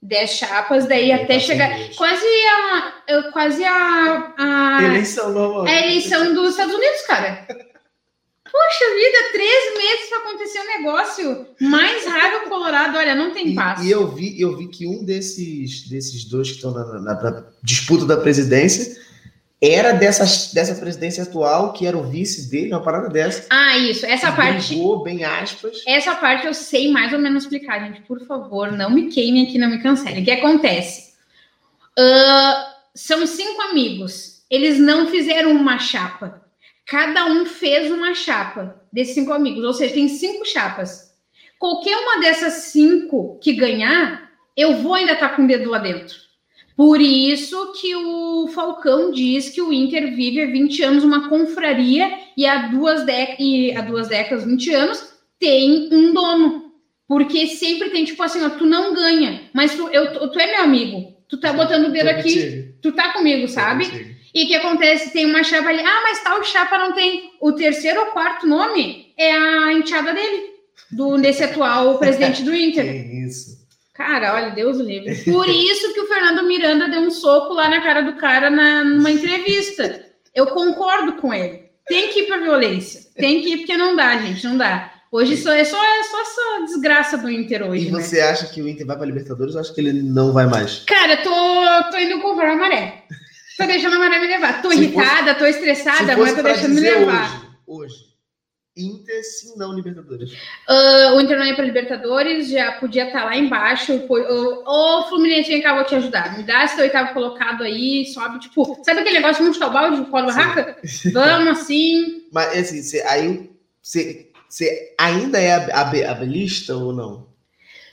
10 chapas, daí Aí até tá chegar. Quase a. Quase a. a Eleição normal. a eleição dos Estados Unidos, cara. Poxa vida, três meses para acontecer um negócio mais raro Colorado. Olha, não tem. E, e, eu vi, eu vi que um desses, desses dois que estão na, na, na disputa da presidência era dessa, dessa presidência atual, que era o vice dele, uma parada dessa. Ah, isso. Essa parte. Brigou, bem aspas. Essa parte eu sei mais ou menos explicar, gente. Por favor, não me queimem aqui, não me cancelem. O que acontece? Uh, são cinco amigos. Eles não fizeram uma chapa. Cada um fez uma chapa desses cinco amigos. Ou seja, tem cinco chapas. Qualquer uma dessas cinco que ganhar, eu vou ainda estar tá com o dedo lá dentro. Por isso que o Falcão diz que o Inter vive há 20 anos uma confraria e há duas, e há duas décadas, 20 anos, tem um dono. Porque sempre tem, tipo assim, ó, tu não ganha, mas tu, eu, tu é meu amigo. Tu tá botando o dedo aqui, tu tá comigo, sabe? E o que acontece? Tem uma chapa ali, ah, mas tal chapa não tem. O terceiro ou quarto nome é a enteada dele, do, desse atual presidente do Inter. Isso. Cara, olha, Deus livre. Por isso que o Fernando Miranda deu um soco lá na cara do cara na, numa entrevista. Eu concordo com ele. Tem que ir pra violência. Tem que ir, porque não dá, gente, não dá. Hoje só, é só, é só essa desgraça do Inter hoje. E né? você né? acha que o Inter vai pra Libertadores ou acha que ele não vai mais? Cara, tô, tô indo comprar a maré. Tô deixando a maré me levar. Tô se irritada, fosse, tô estressada, mas tô deixando me levar. Hoje, hoje Inter, sim, não Libertadores. Uh, o Inter não ia para Libertadores, já podia estar tá lá embaixo. Ô, Fluminense, vem cá, vou te ajudar. Me dá esse oitavo colocado aí, sobe, tipo, sabe aquele negócio de montar o balde de polo barraca? Vamos assim. Mas assim, você, aí você, você ainda é abelista ou não?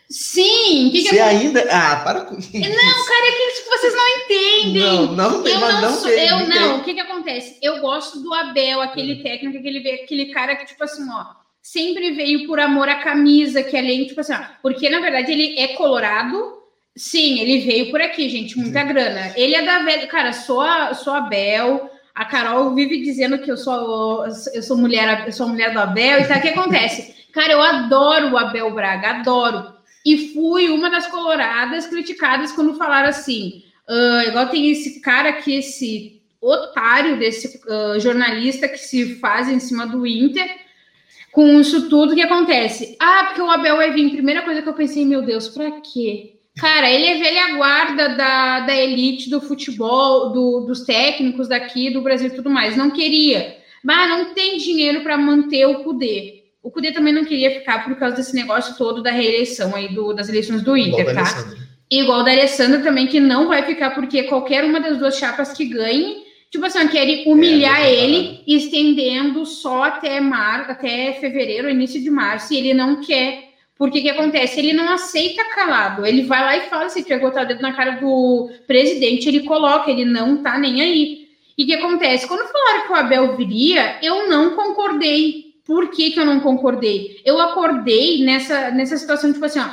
Sim, que, que Você eu... ainda. Ah, para com isso. Não, cara, é que vocês não entendem. Não, não, eu não, não sou, eu não. O que que acontece? Eu gosto do Abel, aquele hum. técnico, aquele, aquele cara que, tipo assim, ó, sempre veio por amor à camisa, que além, tipo assim, ó, porque na verdade ele é colorado. Sim, ele veio por aqui, gente, muita Sim. grana. Ele é da velha. Cara, sou, a, sou Abel. A Carol vive dizendo que eu sou, eu sou mulher, eu sou mulher do Abel. E tá, o que acontece? Cara, eu adoro o Abel Braga, adoro e fui uma das coloradas criticadas quando falaram assim, uh, igual tem esse cara aqui, esse otário desse uh, jornalista que se faz em cima do Inter, com isso tudo que acontece. Ah, porque o Abel vai vir. Primeira coisa que eu pensei, meu Deus, para quê? Cara, ele é velha guarda da, da elite do futebol, do, dos técnicos daqui do Brasil e tudo mais. Não queria. Mas não tem dinheiro para manter o poder. O Cudê também não queria ficar por causa desse negócio todo da reeleição aí do, das eleições do Inter, Igual tá? Igual da Alessandra também, que não vai ficar, porque qualquer uma das duas chapas que ganhe, tipo assim, querem humilhar é, ele, estendendo só até mar, até fevereiro, início de março, e ele não quer. Porque que acontece? Ele não aceita calado. Ele vai lá e fala, se tiver botar o dedo na cara do presidente, ele coloca, ele não tá nem aí. E o que acontece? Quando falaram que o Abel viria, eu não concordei por que, que eu não concordei? Eu acordei nessa, nessa situação, tipo assim, ó,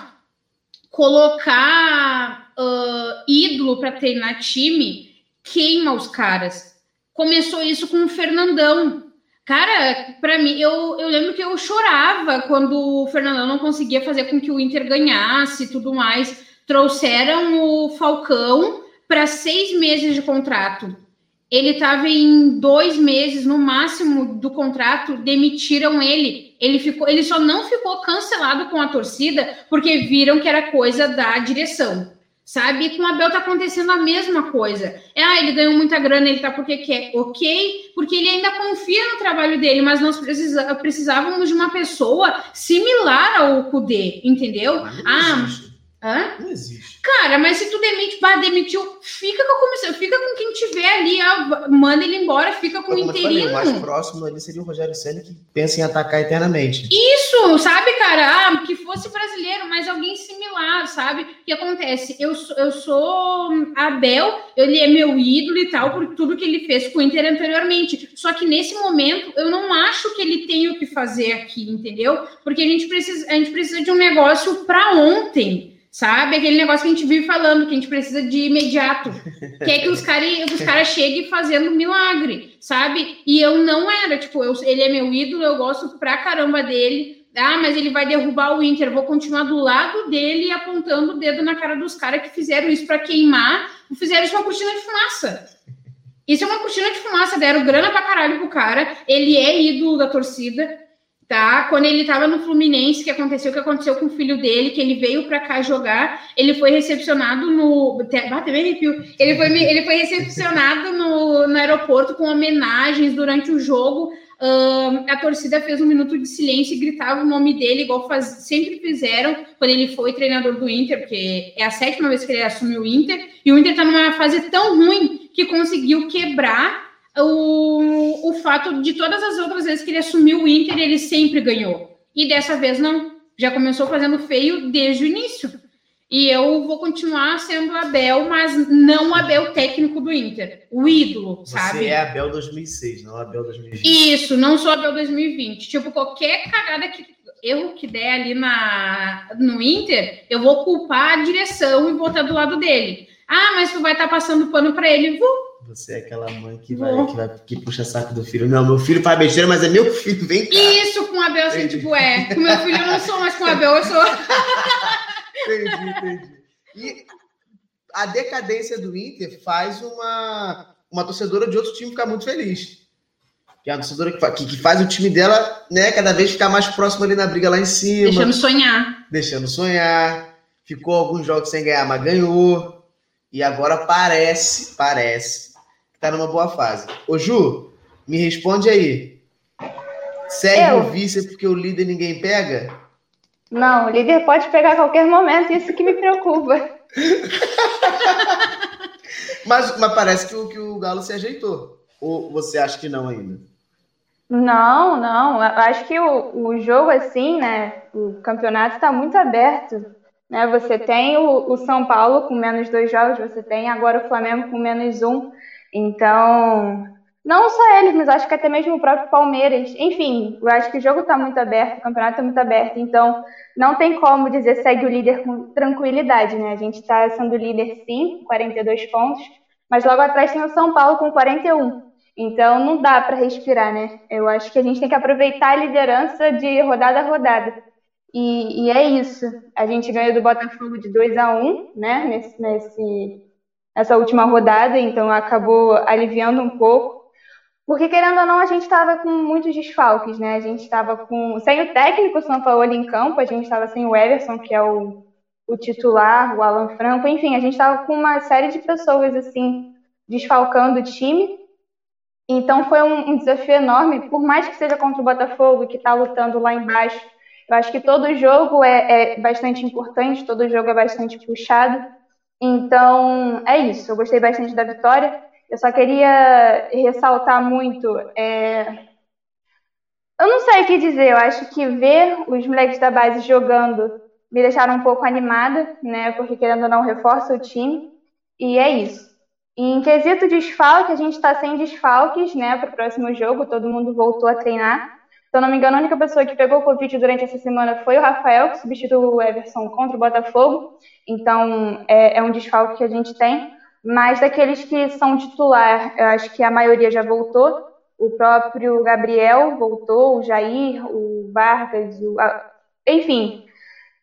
colocar uh, ídolo para treinar time queima os caras. Começou isso com o Fernandão. Cara, para mim, eu, eu lembro que eu chorava quando o Fernandão não conseguia fazer com que o Inter ganhasse e tudo mais. Trouxeram o Falcão para seis meses de contrato ele estava em dois meses no máximo do contrato, demitiram ele. Ele ficou, ele só não ficou cancelado com a torcida porque viram que era coisa da direção. Sabe? E com o Abel tá acontecendo a mesma coisa. É, ah, ele ganhou muita grana, ele tá porque quer, ok, porque ele ainda confia no trabalho dele, mas nós precisa, precisávamos de uma pessoa similar ao Kudê, entendeu? Ah, Hã? Não existe. Cara, mas se tu demite, bah, demitiu, fica com a comissão, fica com quem tiver ali, ah, manda ele embora, fica com o interino. Falei, o mais próximo ali seria o Rogério Senna que pensa em atacar eternamente. Isso, sabe, cara? Ah, que fosse brasileiro, mas alguém similar, sabe? O que acontece? Eu, eu sou Abel, ele é meu ídolo e tal, por tudo que ele fez com o Inter anteriormente. Só que nesse momento, eu não acho que ele tenha o que fazer aqui, entendeu? Porque a gente precisa, a gente precisa de um negócio para ontem. Sabe? Aquele negócio que a gente vive falando, que a gente precisa de imediato. que é que os caras os cara cheguem fazendo milagre, sabe? E eu não era, tipo, eu, ele é meu ídolo, eu gosto pra caramba dele. Ah, mas ele vai derrubar o Inter. vou continuar do lado dele apontando o dedo na cara dos caras que fizeram isso para queimar, fizeram isso uma cortina de fumaça. Isso é uma cortina de fumaça, deram grana pra caralho pro cara. Ele é ídolo da torcida, tá? Quando ele tava no Fluminense, que aconteceu o que aconteceu com o filho dele, que ele veio pra cá jogar, ele foi recepcionado no. Bateu. Ele foi, ele foi recepcionado no, no aeroporto com homenagens durante o jogo. A torcida fez um minuto de silêncio e gritava o nome dele, igual faz, sempre fizeram quando ele foi treinador do Inter, porque é a sétima vez que ele assumiu o Inter, e o Inter tá numa fase tão ruim que conseguiu quebrar o, o fato de todas as outras vezes que ele assumiu o Inter, ele sempre ganhou. E dessa vez não. Já começou fazendo feio desde o início. E eu vou continuar sendo Abel, mas não o Abel técnico do Inter, o ídolo, Você sabe? Você é Abel 2006, não Abel 2020. Isso, não sou Abel 2020. Tipo, qualquer cagada que erro que der ali na, no Inter, eu vou culpar a direção e botar do lado dele. Ah, mas tu vai estar tá passando pano para ele. Vou. Você é aquela mãe que vai, que vai que puxa saco do filho. Não, meu filho faz besteira, mas é meu filho, vem cá. Isso, com o Abel, assim, tipo, é. Com meu filho eu não sou, mas com o Abel eu sou. entendi, entendi. E a decadência do Inter faz uma, uma torcedora de outro time ficar muito feliz. Que é a torcedora que, que, que faz o time dela, né, cada vez ficar mais próximo ali na briga lá em cima. Deixando sonhar. Deixando sonhar. Ficou alguns jogos sem ganhar, mas ganhou. E agora parece, parece, tá numa boa fase. Ô Ju, me responde aí. Segue Eu? o vice porque o líder ninguém pega? Não, o líder pode pegar a qualquer momento, isso que me preocupa. mas, mas parece que o, que o Galo se ajeitou. Ou você acha que não ainda? Não, não. Eu acho que o, o jogo, assim, né? O campeonato está muito aberto. Né? Você tem o, o, São Paulo com menos dois jogos, você tem agora o Flamengo com menos um. Então, não só eles, mas acho que até mesmo o próprio Palmeiras. Enfim, eu acho que o jogo está muito aberto, o campeonato está muito aberto. Então, não tem como dizer segue o líder com tranquilidade, né? A gente está sendo líder sim, com 42 pontos, mas logo atrás tem o São Paulo com 41. Então não dá para respirar, né? Eu acho que a gente tem que aproveitar a liderança de rodada a rodada. E, e é isso. A gente ganhou do Botafogo de 2 a 1 né? Nesse, nesse, nessa última rodada, então acabou aliviando um pouco. Porque, querendo ou não, a gente estava com muitos desfalques, né? A gente estava com. Sem o técnico São Paulo em campo, a gente estava sem o Everson, que é o, o titular, o Alan Franco, enfim, a gente estava com uma série de pessoas, assim, desfalcando o time. Então foi um, um desafio enorme, por mais que seja contra o Botafogo, que está lutando lá embaixo. Eu acho que todo jogo é, é bastante importante, todo jogo é bastante puxado. Então, é isso. Eu gostei bastante da vitória. Eu só queria ressaltar muito. É... Eu não sei o que dizer, eu acho que ver os moleques da base jogando me deixaram um pouco animada, né? Porque querendo ou não, reforça o time. E é isso. Em quesito desfalque, a gente está sem desfalques, né? Para o próximo jogo, todo mundo voltou a treinar. Se eu não me engano, a única pessoa que pegou Covid durante essa semana foi o Rafael, que substituiu o Everson contra o Botafogo. Então, é, é um desfalque que a gente tem. Mas daqueles que são titular, eu acho que a maioria já voltou. O próprio Gabriel voltou, o Jair, o Vargas, o... enfim,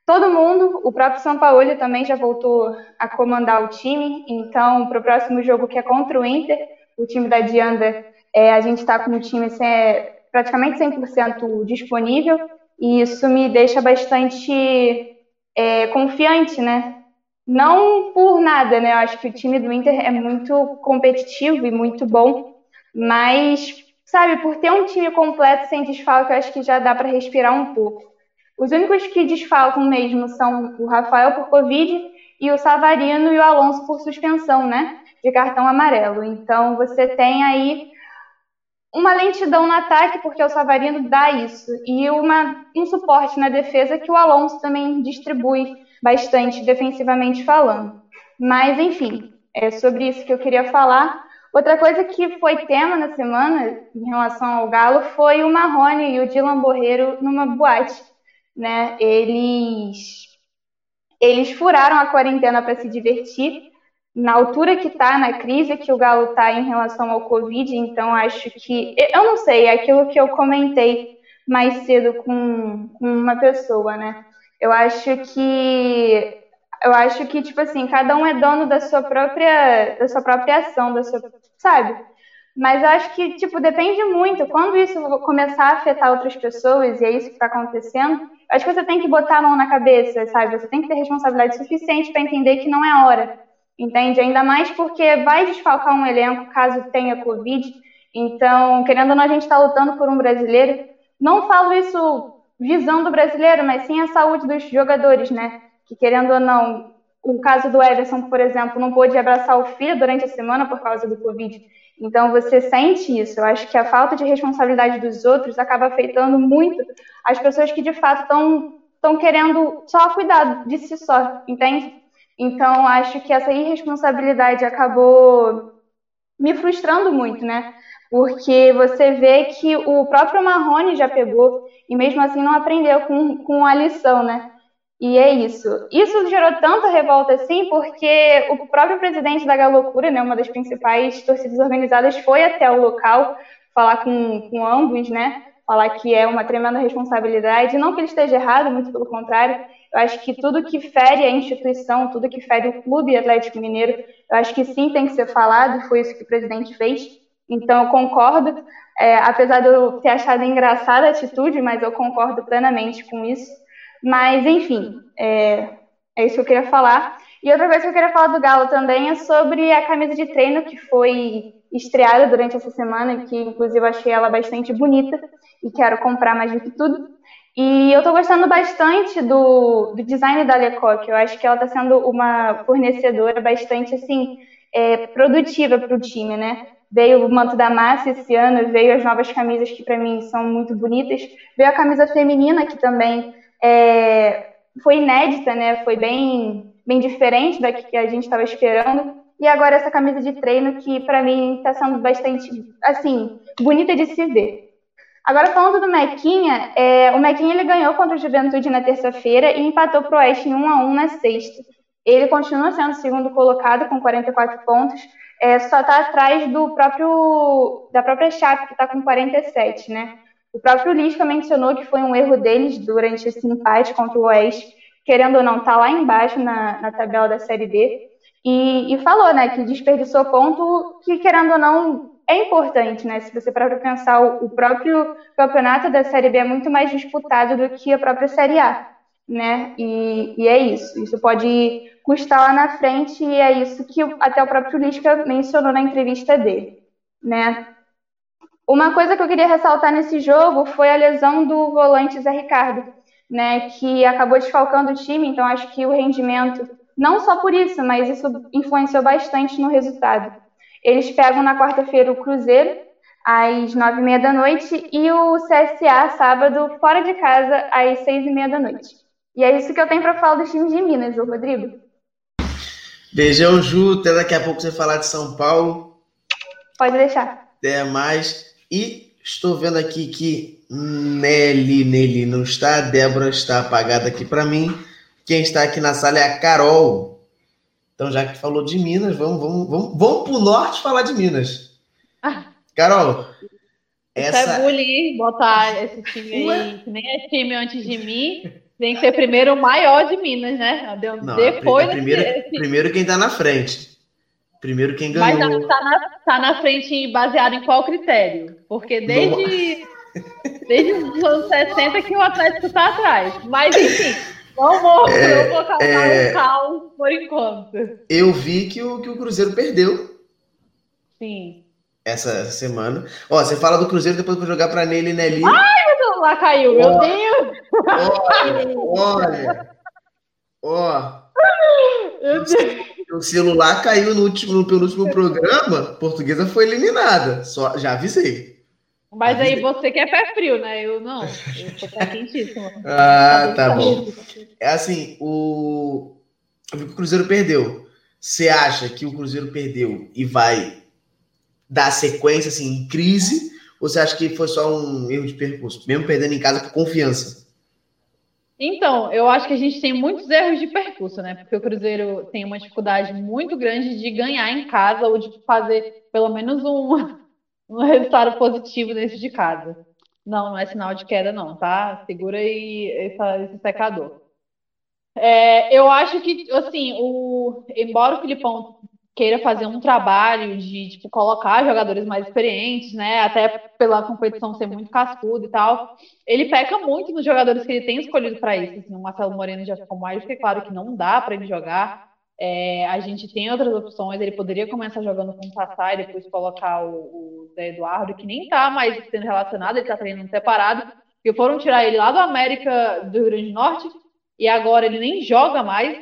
todo mundo. O próprio São Paulo também já voltou a comandar o time. Então, para o próximo jogo, que é contra o Inter, o time da Dianda, é, a gente está com o time sem, praticamente 100% disponível. E isso me deixa bastante é, confiante, né? Não por nada, né? Eu acho que o time do Inter é muito competitivo e muito bom, mas, sabe, por ter um time completo sem desfalque, eu acho que já dá para respirar um pouco. Os únicos que desfalcam mesmo são o Rafael por Covid e o Savarino e o Alonso por suspensão, né? De cartão amarelo. Então você tem aí uma lentidão no ataque, porque o Savarino dá isso, e uma, um suporte na defesa que o Alonso também distribui bastante defensivamente falando. Mas, enfim, é sobre isso que eu queria falar. Outra coisa que foi tema na semana em relação ao Galo foi o Marrone e o Dylan Borreiro numa boate. Né? Eles, eles furaram a quarentena para se divertir. Na altura que está, na crise que o Galo está em relação ao Covid, então acho que. Eu não sei, é aquilo que eu comentei mais cedo com, com uma pessoa, né? Eu acho que eu acho que tipo assim, cada um é dono da sua própria da sua própria ação, da sua, sabe? Mas eu acho que, tipo, depende muito. Quando isso começar a afetar outras pessoas, e é isso que está acontecendo, acho que você tem que botar a mão na cabeça, sabe? Você tem que ter responsabilidade suficiente para entender que não é hora. Entende? Ainda mais porque vai desfalcar um elenco caso tenha Covid. Então, querendo ou não, a gente está lutando por um brasileiro. Não falo isso visando o brasileiro, mas sim a saúde dos jogadores, né? Que querendo ou não, o caso do Everson, por exemplo, não pôde abraçar o filho durante a semana por causa do Covid. Então você sente isso. Eu acho que a falta de responsabilidade dos outros acaba afetando muito as pessoas que de fato estão querendo só cuidar de si só, entende? Então acho que essa irresponsabilidade acabou me frustrando muito, né? Porque você vê que o próprio Marrone já pegou e mesmo assim não aprendeu com, com a lição, né? E é isso. Isso gerou tanta revolta assim, porque o próprio presidente da Galocura, né, uma das principais torcidas organizadas, foi até o local falar com, com ambos, né? Falar que é uma tremenda responsabilidade. Não que ele esteja errado, muito pelo contrário. Eu acho que tudo que fere a instituição, tudo que fere o clube Atlético Mineiro, eu acho que sim tem que ser falado, foi isso que o presidente fez. Então eu concordo, é, apesar de eu ter achado engraçada a atitude, mas eu concordo plenamente com isso. Mas, enfim, é, é isso que eu queria falar. E outra coisa que eu queria falar do Galo também é sobre a camisa de treino que foi estreada durante essa semana, que inclusive eu achei ela bastante bonita e quero comprar mais do que tudo. E eu estou gostando bastante do, do design da Lecoq. Eu acho que ela está sendo uma fornecedora bastante assim é, produtiva para o time, né? Veio o manto da massa esse ano, veio as novas camisas que para mim são muito bonitas, veio a camisa feminina que também é, foi inédita, né? Foi bem, bem diferente da que a gente estava esperando. E agora essa camisa de treino que para mim está sendo bastante, assim, bonita de se ver. Agora falando do Mequinha, é, o Mequinha ele ganhou contra o Juventude na terça-feira e empatou pro Oeste em 1 a 1 na sexta. Ele continua sendo segundo colocado com 44 pontos, é, só está atrás do próprio da própria Chape que está com 47, né? O próprio Lisca mencionou que foi um erro deles durante esse empate contra o Oeste, querendo ou não, tá lá embaixo na, na tabela da Série B, e, e, falou, né, que desperdiçou ponto que, querendo ou não, é importante, né, se você para pensar, o, próprio campeonato da Série B é muito mais disputado do que a própria Série A, né, e, e é isso, isso pode custar lá na frente, e é isso que até o próprio Lisca mencionou na entrevista dele, né, uma coisa que eu queria ressaltar nesse jogo foi a lesão do volante Zé Ricardo, né, que acabou desfalcando o time, então acho que o rendimento, não só por isso, mas isso influenciou bastante no resultado. Eles pegam na quarta-feira o Cruzeiro, às nove e meia da noite, e o CSA, sábado, fora de casa, às seis e meia da noite. E é isso que eu tenho para falar dos times de Minas, ô Rodrigo. Beijão, Ju. Até daqui a pouco você falar de São Paulo. Pode deixar. Até mais. E estou vendo aqui que Nelly, Nelly não está, Débora está apagada aqui para mim. Quem está aqui na sala é a Carol. Então, já que falou de Minas, vamos, vamos, vamos, vamos para o norte falar de Minas. Carol, essa... Isso é bullying, botar esse time aí, que nem é time antes de mim, tem que ser primeiro o maior de Minas, né? Não, Depois. Primeiro, primeiro quem está na frente. Primeiro quem ganhou. Mas está na, tá na frente baseado em qual critério? Porque desde, desde os anos 60 que o Atlético está atrás. Mas enfim, não vou, é, não vou causar é, um caos por enquanto. Eu vi que o, que o Cruzeiro perdeu. Sim. Essa semana. Ó, você fala do Cruzeiro, depois vou jogar para Nelly e Nelly. Ai, meu lá caiu, meu Deus! Olha, olha. Ó. Meu Deus o celular caiu no último, no penúltimo programa, portuguesa foi eliminada. Só, já avisei. Mas aí você que é pé frio, né? Eu não. Eu tô pé quentíssimo. ah, tá bom. É assim, o... o Cruzeiro perdeu. Você acha que o Cruzeiro perdeu e vai dar sequência assim, em crise? Ou você acha que foi só um erro de percurso? Mesmo perdendo em casa com confiança? Então, eu acho que a gente tem muitos erros de percurso, né? Porque o Cruzeiro tem uma dificuldade muito grande de ganhar em casa ou de fazer pelo menos um, um resultado positivo dentro de casa. Não, não é sinal de queda, não, tá? Segura aí essa, esse secador. É, eu acho que, assim, o, embora o Filipão queira fazer um trabalho de tipo, colocar jogadores mais experientes, né? Até pela competição ser muito cascuda e tal. Ele peca muito nos jogadores que ele tem escolhido para isso. Assim, o Marcelo Moreno já ficou mais do que claro que não dá para ele jogar. É, a gente tem outras opções. Ele poderia começar jogando com o Sassá e depois colocar o, o Zé Eduardo, que nem está mais sendo relacionado, ele está treinando separado. E foram tirar ele lá do América do Rio Grande do Norte e agora ele nem joga mais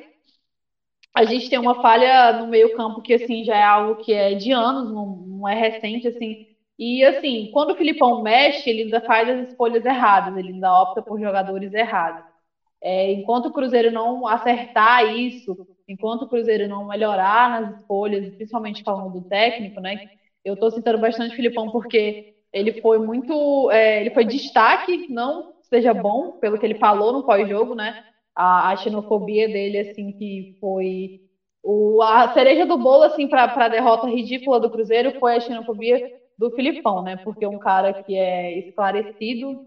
a gente tem uma falha no meio-campo que assim já é algo que é de anos, não, não, é recente assim. E assim, quando o Filipão mexe, ele ainda faz as escolhas erradas, ele ainda opta por jogadores errados. É, enquanto o Cruzeiro não acertar isso, enquanto o Cruzeiro não melhorar nas escolhas, principalmente falando do técnico, né? Eu estou citando bastante o Filipão porque ele foi muito, é, ele foi destaque, não seja bom pelo que ele falou no pós-jogo, né? a, a xenofobia dele, assim, que foi o, a cereja do bolo, assim, para a derrota ridícula do Cruzeiro foi a xenofobia do Filipão, né? Porque um cara que é esclarecido,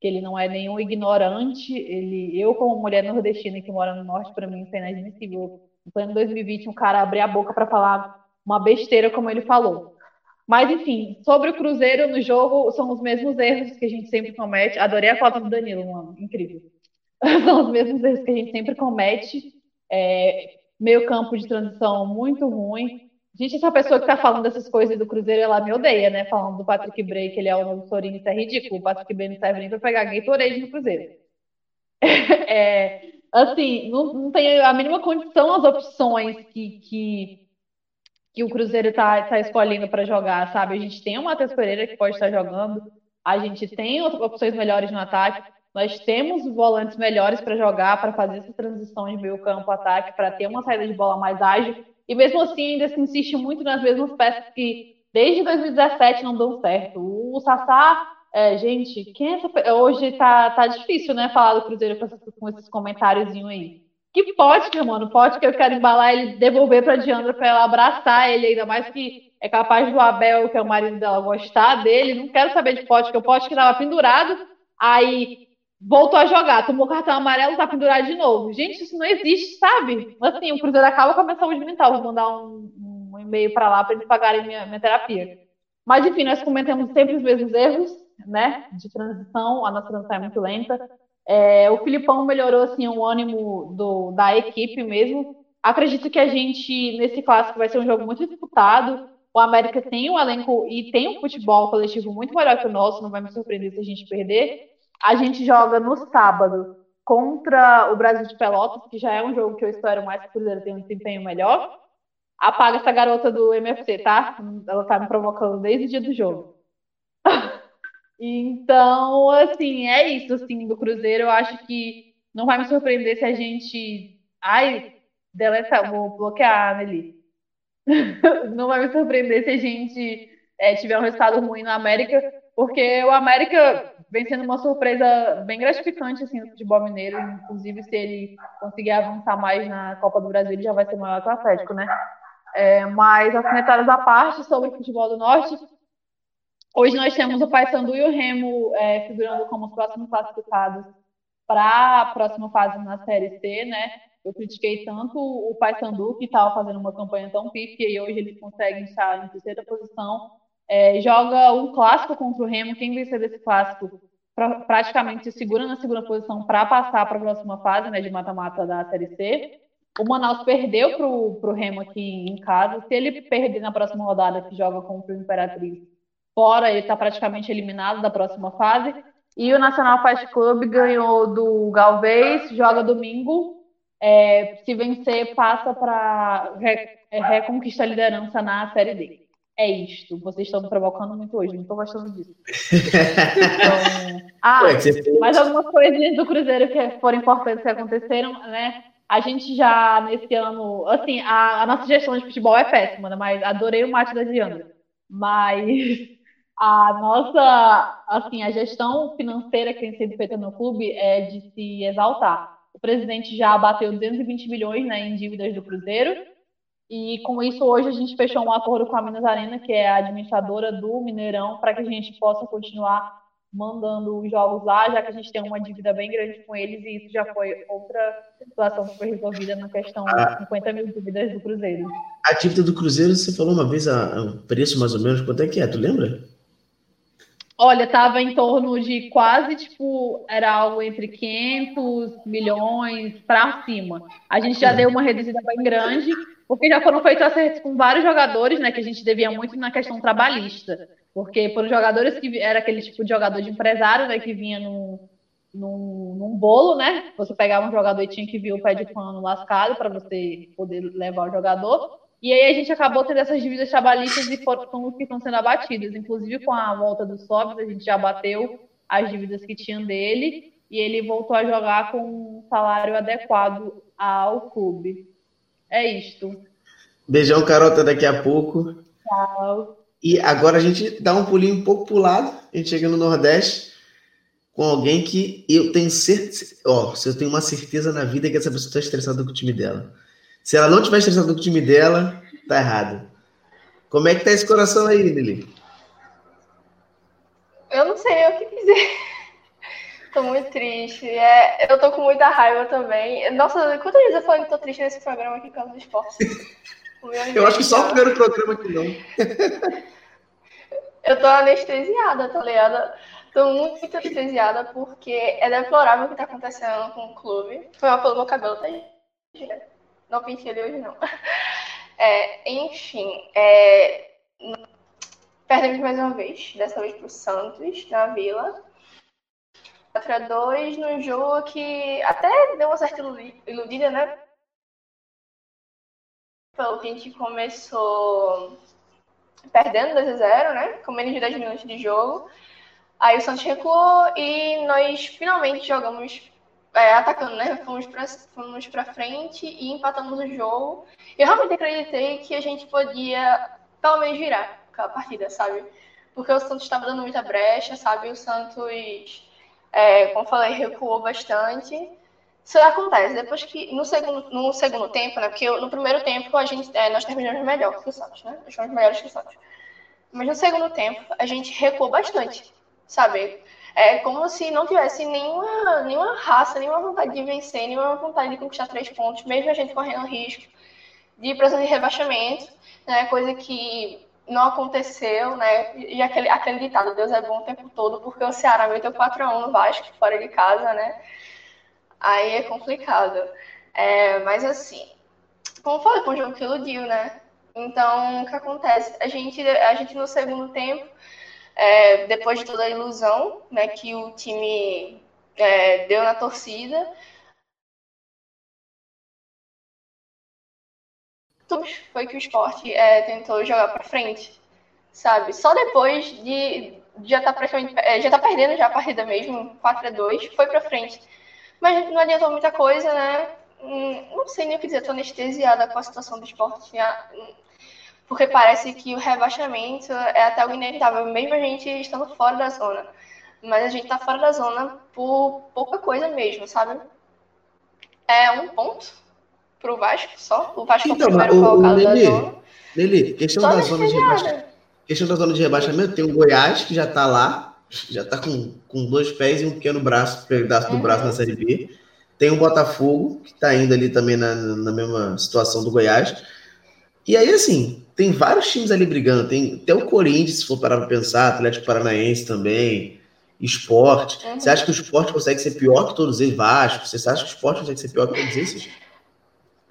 que ele não é nenhum ignorante, ele, eu como mulher nordestina que mora no norte, para mim isso é inadmissível. Em pleno 2020, um cara abrir a boca para falar uma besteira como ele falou. Mas, enfim, sobre o Cruzeiro no jogo, são os mesmos erros que a gente sempre comete. Adorei a foto do Danilo, mano. Incrível. são os mesmos erros que a gente sempre comete. É, meio campo de transição muito ruim. Gente, essa pessoa que tá falando dessas coisas do Cruzeiro, ela me odeia, né? Falando do Patrick Bray, que ele é o novo Sorinho, isso é ridículo. O Patrick Bray não serve nem pra pegar Gatorade no Cruzeiro. É, assim, não, não, tem a mínima condição as opções que, que, que o Cruzeiro tá, tá escolhendo para jogar, sabe? A gente tem o Matheus Pereira que pode estar jogando, a gente tem opções melhores no ataque, nós temos volantes melhores para jogar, para fazer essa transição de meio campo ataque, para ter uma saída de bola mais ágil. E mesmo assim ainda se insiste muito nas mesmas peças que desde 2017 não dão certo. O Sassá, é, gente, quem é essa... hoje tá, tá difícil, né, falar do Cruzeiro com, esses comentários aí. Que pode, mano, pode que eu quero embalar ele, devolver para Diandra para ela abraçar ele, ainda mais que é capaz do Abel, que é o marido dela, gostar dele. Não quero saber de pote, que o pote que estava pendurado. Aí voltou a jogar, tomou cartão amarelo, tá pendurado de novo. Gente, isso não existe, sabe? Assim, o Cruzeiro acaba com a minha saúde mental. Vou mandar um, um e-mail para lá para eles pagarem minha, minha terapia. Mas, enfim, nós cometemos sempre os mesmos erros, né? De transição, a nossa transição é muito lenta. É, o Filipão melhorou, assim, o ânimo do, da equipe mesmo. Acredito que a gente, nesse clássico, vai ser um jogo muito disputado. O América tem um elenco e tem um futebol coletivo muito melhor que o nosso, não vai me surpreender se a gente perder. A gente joga no sábado contra o Brasil de Pelotas, que já é um jogo que eu espero mais que o Cruzeiro tenha um desempenho melhor. Apaga essa garota do MFC, tá? Ela tá me provocando desde o dia do jogo. então, assim, é isso, assim, do Cruzeiro. Eu acho que não vai me surpreender se a gente. Ai, deleta, vou bloquear a não vai me surpreender se a gente é, tiver um resultado ruim na América, porque o América vem sendo uma surpresa bem gratificante assim, no futebol mineiro. Inclusive, se ele conseguir avançar mais na Copa do Brasil, ele já vai ser maior que o Atlético, né? É, mas, comentários à parte sobre o futebol do Norte, hoje nós temos o Paysandu e o Remo é, figurando como os próximos classificados para a próxima fase na Série C, né? Eu critiquei tanto o Paysandu, que estava fazendo uma campanha tão pífia, e hoje eles conseguem estar em terceira posição, é, joga um clássico contra o Remo. Quem vencer desse clássico pra, praticamente se segura na segunda posição para passar para a próxima fase né, de mata-mata da Série C. O Manaus perdeu para o Remo aqui em casa. Se ele perder na próxima rodada, que joga contra o Imperatriz, fora, ele está praticamente eliminado da próxima fase. E o Nacional Fast Club ganhou do Galvez, joga domingo. É, se vencer, passa para é, reconquista a liderança na Série D é isto. Vocês estão me provocando muito hoje, não estou gostando disso. Então, ah, mais algumas coisinhas do Cruzeiro que foram importantes que aconteceram, né? A gente já, nesse ano, assim, a, a nossa gestão de futebol é péssima, né? Mas adorei o mate da Diana. Mas a nossa, assim, a gestão financeira que tem sido feita no clube é de se exaltar. O presidente já bateu 220 milhões né, em dívidas do Cruzeiro, e com isso, hoje a gente fechou um acordo com a Minas Arena, que é a administradora do Mineirão, para que a gente possa continuar mandando os jogos lá, já que a gente tem uma dívida bem grande com eles e isso já foi outra situação que foi resolvida na questão Ah. 50 mil dívidas do Cruzeiro. A dívida do Cruzeiro, você falou uma vez a, a preço mais ou menos, quanto é que é? Tu lembra? Olha, tava em torno de quase, tipo, era algo entre 500 milhões para cima. A gente já deu uma reduzida bem grande, porque já foram feitos acertos com vários jogadores, né, que a gente devia muito na questão trabalhista. Porque foram jogadores que era aquele tipo de jogador de empresário, né, que vinha num, num, num bolo, né? Você pegava um jogador e tinha que vir o pé de pano lascado para você poder levar o jogador. E aí a gente acabou tendo essas dívidas trabalhistas e foram que estão sendo abatidas. Inclusive com a volta do Sobs, a gente já bateu as dívidas que tinham dele e ele voltou a jogar com um salário adequado ao clube. É isto. Beijão, Carol, até daqui a pouco. Tchau. E agora a gente dá um pulinho um pouco pro lado, a gente chega no Nordeste com alguém que eu tenho certeza, ó, se eu tenho uma certeza na vida é que essa pessoa está estressada com o time dela. Se ela não tiver estressada com o time dela, tá errado. Como é que tá esse coração aí, Lili? Eu não sei o que dizer. tô muito triste. É, eu tô com muita raiva também. Nossa, quantas vezes eu falei que tô triste nesse programa aqui por causa do esporte? Eu acho que só o primeiro programa que não. Eu tô anestesiada, tá ligado? Tô muito anestesiada porque é deplorável o que tá acontecendo com o clube. Foi mal pelo meu cabelo, tá? gente? Não pintei ele hoje, não. É, enfim, é, perdemos mais uma vez, dessa vez pro Santos, na Vila. 4x2 num jogo que até deu uma certa iludi- iludida, né? Pelo que a gente começou perdendo 2 a 0 né? Com menos de 10 minutos de jogo. Aí o Santos recuou e nós finalmente jogamos é, atacando, né? Fomos pra, fomos frente e empatamos o jogo. Eu realmente acreditei que a gente podia, pelo menos, virar a partida, sabe? Porque o Santos estava dando muita brecha, sabe? O Santos, é, como falei, recuou bastante. Isso acontece. Depois que, no segundo, no segundo tempo, né? Porque no primeiro tempo a gente, é, nós terminamos melhor que o Santos, né? Nós fomos melhores que o Santos. Mas no segundo tempo, a gente recuou bastante, sabe? É como se não tivesse nenhuma, nenhuma raça, nenhuma vontade de vencer, nenhuma vontade de conquistar três pontos, mesmo a gente correndo risco de zona de rebaixamento, né? Coisa que não aconteceu, né? E aquele, aquele ditado, Deus é bom o tempo todo, porque o Ceará meteu 4x1 no Vasco, fora de casa, né? Aí é complicado. É, mas assim, como falei, foi um jogo que iludiu, né? Então, o que acontece? A gente, a gente no segundo tempo, é, depois de toda a ilusão né, que o time é, deu na torcida, foi que o esporte é, tentou jogar para frente, sabe? Só depois de, já estar tá é, já tá perdendo já a partida mesmo, 4 a 2 foi para frente. Mas não adiantou muita coisa, né? Hum, Não sei nem o que dizer, tô anestesiada com a situação do esporte. Porque parece que o rebaixamento é até algo inevitável, mesmo a gente estando fora da zona. Mas a gente tá fora da zona por pouca coisa mesmo, sabe? É um ponto pro Vasco só. O Vasco é o Então, primeiro o, o colocado da Lili, zona. Lili, questão da zona de rebaixamento. Questão da zona de rebaixamento, tem o Goiás, que já tá lá, já tá com, com dois pés e um pequeno braço, pedaço do Uhum. braço na Série B. Tem o Botafogo, que tá indo ali também na, na mesma situação do Goiás. E aí, assim, tem vários times ali brigando. Tem até o Corinthians, se for parar pra pensar, Atlético Paranaense também, Esporte. Uhum. Você acha que o Esporte consegue ser pior que todos eles? Vasco, você acha que o Esporte consegue ser pior que todos esses?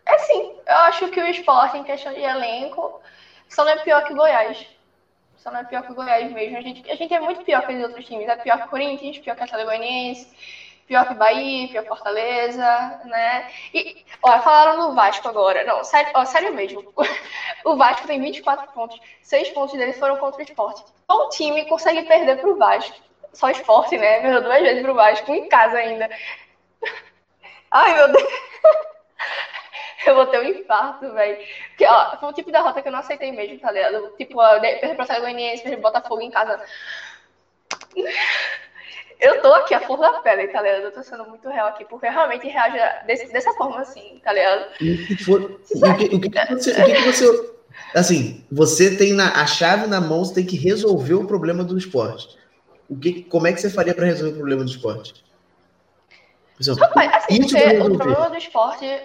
É sim, eu acho que o esporte, em questão de elenco, só não é pior que o Goiás. Só não é pior que o Goiás mesmo. A gente, a gente é muito pior que os outros times. É pior que o Corinthians, pior que a Atlético Goianiense, pior que o Bahia, pior que Fortaleza, né? E, ó, falaram do Vasco agora. Não, sério, ó, sério mesmo. O Vasco tem 24 pontos. Seis pontos deles foram contra o esporte. Qual time consegue perder pro Vasco? Só o esporte, né? Perdeu duas vezes pro Vasco, em casa ainda. Ai, meu Deus. Eu vou ter um infarto, velho. Porque, ó, foi um tipo de derrota que eu não aceitei mesmo, tá ligado? Tipo, perder pro perder pro Botafogo em casa. Eu tô aqui a flor da pele, tá ligado? Eu tô sendo muito real aqui, porque eu realmente reage desse- dessa forma assim, tá ligado? O que, for- o que- o que que você, o que que você- Assim, você tem na- a chave na mão, você tem que resolver o problema do esporte. o que, como é que você faria para resolver o problema do esporte? Por exemplo, Rapaz, assim, o problema do esporte.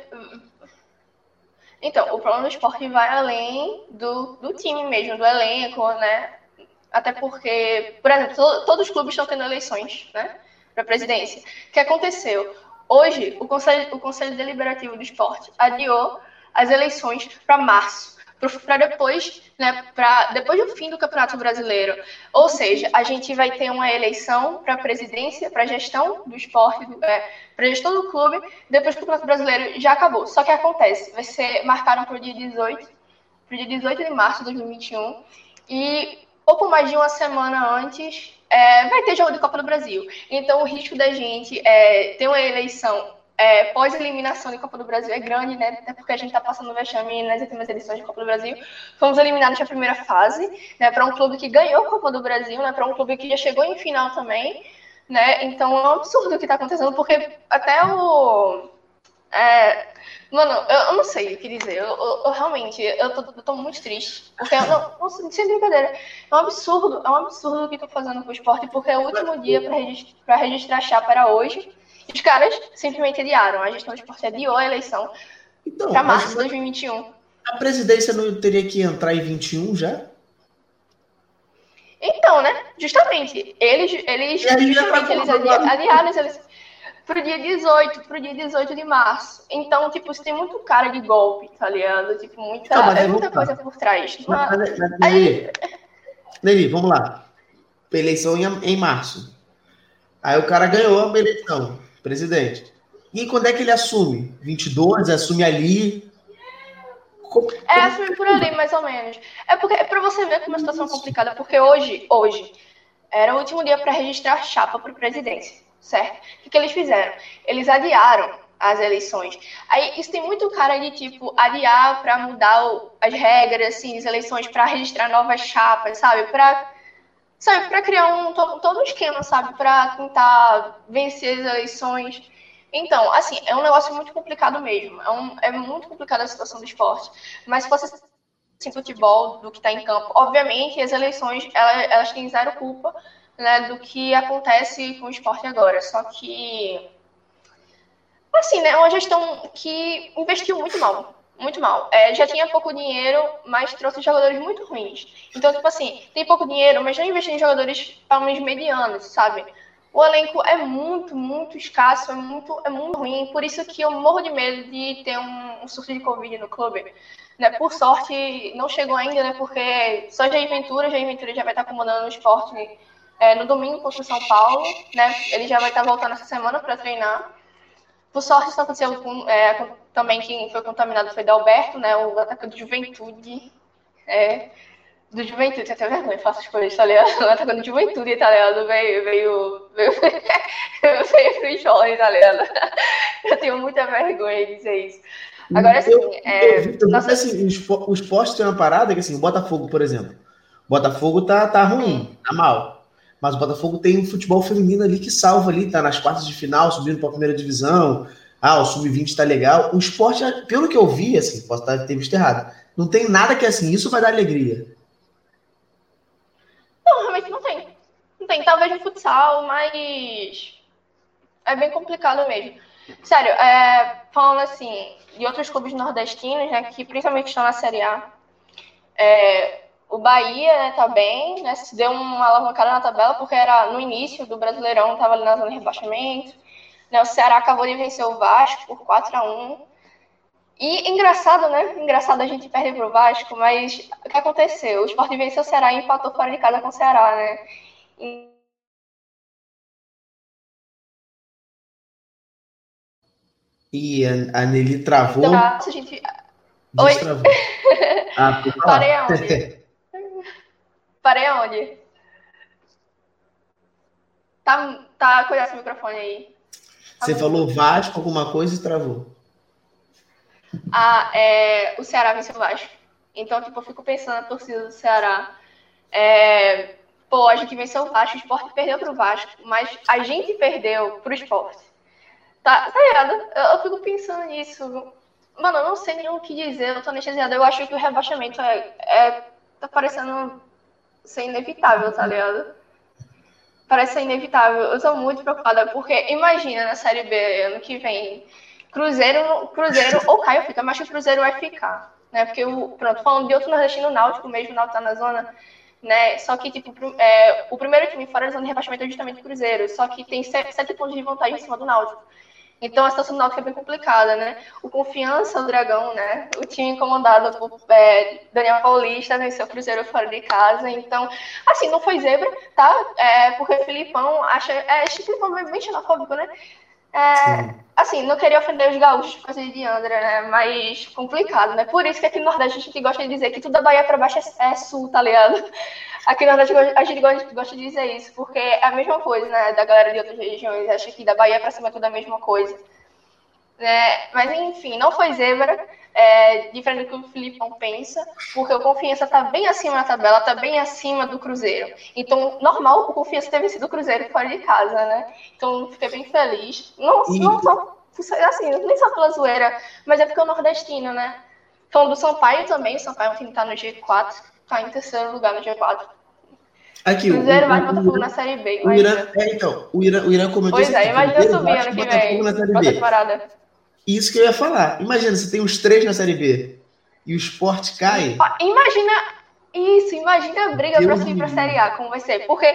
Então, o problema do esporte vai além do, do time mesmo, do elenco, né? Até porque, por exemplo, todos os clubes estão tendo eleições, né? Para presidência. O que aconteceu? Hoje, o Conselho, o Conselho Deliberativo do Esporte adiou as eleições para março para depois, né, para depois do fim do Campeonato Brasileiro. Ou seja, a gente vai ter uma eleição para a presidência, para a gestão do esporte, é, para a gestão do clube, depois que o Campeonato Brasileiro já acabou. Só que acontece, vai ser marcado para o dia 18, para o dia 18 de março de 2021, e pouco mais de uma semana antes é, vai ter jogo de Copa do Brasil. Então o risco da gente é, ter uma eleição é, pós-eliminação de Copa do Brasil é grande, né? Até porque a gente está passando vexame nas últimas edições de Copa do Brasil. Fomos eliminados na primeira fase, né? Para um clube que ganhou a Copa do Brasil, né? Para um clube que já chegou em final também, né? Então é um absurdo o que está acontecendo, porque até o. É, mano, eu, eu, não sei o que dizer. Eu, eu, eu realmente, eu tô, eu tô, muito triste. Porque, não, não, sem brincadeira, é um absurdo, é um absurdo o que estão fazendo com o esporte, porque é o último dia para registrar, registrar a chapa era hoje. Os caras simplesmente adiaram. A gestão de esporte adiou a eleição então, para março de 2021. A presidência não teria que entrar em 21 já? Então, né? Justamente. Eles, eles, justamente, eles adiaram as eleições pro dia 18, pro dia 18 de março. Então, tipo, isso tem muito cara de golpe, tá ligado? Tipo, muita, então, é muita coisa por trás. Mas, mas, mas, aí... Nelly, vamos lá. Eleição em, em março. Aí o cara ganhou a eleição presidente. E quando é que ele assume? 22, assume ali? Como, é, assume por ali, mais ou menos. É porque é para você ver como a situação é complicada, porque hoje, hoje, era o último dia para registrar chapa para presidência, certo? O que, que eles fizeram? Eles adiaram as eleições. Aí isso tem muito cara de tipo adiar para mudar as regras assim, das eleições para registrar novas chapas, sabe? Para sabe, para criar um todo um esquema, sabe, para tentar vencer as eleições. Então, assim, é um negócio muito complicado mesmo. É, um, é muito complicada a situação do esporte. Mas se fosse assim, futebol, do que está em campo, obviamente as eleições elas, elas têm zero culpa né, do que acontece com o esporte agora. Só que, assim, né, é uma gestão que investiu muito mal muito mal. É, já tinha pouco dinheiro, mas trouxe jogadores muito ruins. Então, tipo assim, tem pouco dinheiro, mas não investiu em jogadores, pelo menos, medianos, sabe? O elenco é muito, muito escasso, é muito, é muito ruim. Por isso que eu morro de medo de ter um, um surto de Covid no clube. Né? Por sorte, não chegou ainda, né? Porque só Jair Ventura, Jair Ventura já vai estar comandando o esporte é, no domingo contra o São Paulo, né? Ele já vai estar voltando essa semana para treinar. Por sorte, isso aconteceu com, é, também quem foi contaminado foi Dalberto, né? O atacante do Juventude. É, do Juventude, tem até vergonha, faço as coisas, tá ligado? O atacante do Juventude, tá ligado? Veio, veio, veio, veio pro Jorge, tá ligado? Eu tenho muita vergonha de dizer isso. Agora, assim, eu, é, eu, eu, nossa... assim, o esporte tem uma parada que, assim, o Botafogo, por exemplo, o Botafogo tá, tá ruim, tá mal. Mas o Botafogo tem um futebol feminino ali que salva ali, tá nas quartas de final, subindo para a primeira divisão. Ah, o sub-20 tá legal. O esporte, pelo que eu vi, assim, posso ter visto errado, não tem nada que assim, isso vai dar alegria. Não, realmente não tem. Não tem, talvez no futsal, mas é bem complicado mesmo. Sério, é, falando assim, de outros clubes nordestinos, né, que principalmente estão na Série A, é, o Bahia né, tá bem, né, se deu uma alavancada na tabela, porque era no início do Brasileirão, estava ali na zona de rebaixamento. Né, o Ceará acabou de vencer o Vasco por 4 a 1 E engraçado, né? Engraçado a gente perder pro Vasco, mas o que aconteceu? O Sport venceu o Ceará e empatou fora de casa com o Ceará, né? E... E a, a Nelly travou. Então, a gente... Oi? Ah, Parei aonde? Parei aonde? Tá, tá com esse microfone aí. Tá Você falou Vasco, alguma coisa e travou. Ah, é, o Ceará venceu o Vasco. Então, tipo, eu fico pensando na torcida do Ceará. É, pô, a gente venceu o Vasco, o esporte perdeu pro Vasco, mas a gente perdeu pro esporte. Tá, tá ligado? Eu, eu fico pensando nisso. Mano, eu não sei nem o que dizer, eu tô anestesiada. Eu acho que o rebaixamento é, é tá parecendo ser inevitável, tá ligado? parece ser inevitável. Eu tô muito preocupada, porque imagina na Série B ano que vem, Cruzeiro, Cruzeiro ou Caio fica, mas que o Cruzeiro vai ficar, né? Porque, o, pronto, falando de outro nordestino náutico mesmo, o Náutico tá na zona, né? Só que, tipo, é, o primeiro time fora da zona de rebaixamento é justamente o Cruzeiro, só que tem sete, sete pontos de vantagem em cima do Náutico. Então a situação do Náutico é bem complicada, né? O Confiança, o Dragão, né? O time comandado por é, Daniel Paulista venceu o Cruzeiro fora de casa. Então, assim, não foi zebra, tá? É, porque o Filipão acha. É, Filipão é bem xenofóbico, né? É, assim, não queria ofender os gaúchos por causa de André, né? Mas complicado, né? Por isso que aqui no Nordeste a gente gosta de dizer que tudo da Bahia pra baixo é, é sul, tá ligado? Aqui no Nordeste a gente gosta de dizer isso, porque é a mesma coisa, né? Da galera de outras regiões. Acha que da Bahia pra cima é tudo a mesma coisa. É, mas enfim, não foi zebra, é, diferente do que o Filipão pensa, porque o Confiança está bem acima na tabela, está bem acima do Cruzeiro. Então, normal o Confiança ter vencido o Cruzeiro fora de casa, né? Então, fiquei bem feliz. Não, não só, assim, nem só pela zoeira, mas é porque é o nordestino, né? Falando do Sampaio também, o Sampaio é um time que tá no G4, tá em terceiro lugar no G4. Aqui, Cruzeiro o, vai Botafogo na Série B. o Irã, é, então, o Irã, o Irã comentou Pois é, imagina subir ano que vem. Outra temporada. Isso que eu ia falar. Imagina, você tem os três na Série B e o esporte cai. Imagina isso, imagina a briga para subir para a. Série A, como vai ser. Porque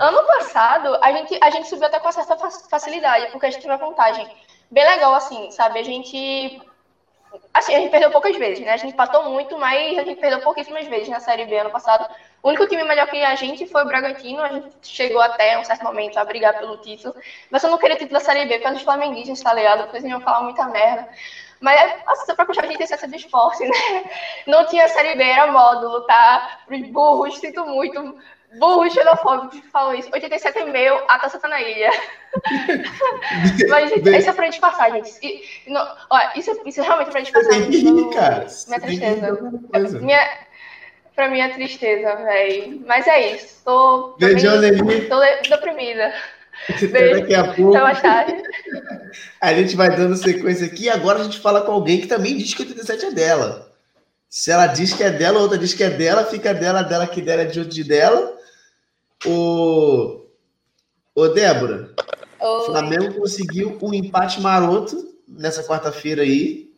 ano passado a gente, a gente subiu até com certa fa- facilidade, porque a gente teve uma vantagem bem legal, assim, sabe? A gente. Assim, a gente perdeu poucas vezes, né? A gente empatou muito, mas a gente perdeu pouquíssimas vezes na Série B ano passado. O único time melhor que a gente foi o Bragantino. A gente chegou até um certo momento a brigar pelo título. Mas eu não queria título da Série B causa dos flamenguistas, tá ligado? Porque eles iam falar muita merda. Mas, assim, só pra puxar a gente tem do esporte, né? Não tinha Série B, era módulo, tá? Pros burros, sinto muito. Burros xenofóbicos que falam isso. 87 e meio, a taça tá na ilha. Mas, gente, isso é pra disfarçar, gente. E, não, ó, isso, é- isso é realmente pra Você disfarçar. tem que rir, cara. Minha tristeza. Minha, pra mim é tristeza, velho. Mas é isso. Tô, Beijão, Levi. tô de- deprimida. Então, Beijo. Daqui a pouco a gente vai dando sequência aqui e agora a gente fala com alguém que também diz que 87 é dela. Se ela diz que é dela, outra diz que é dela, fica dela, dela que dela é de outro de dela. O, Ô, Débora, o. Flamengo conseguiu um empate maroto nessa quarta-feira aí.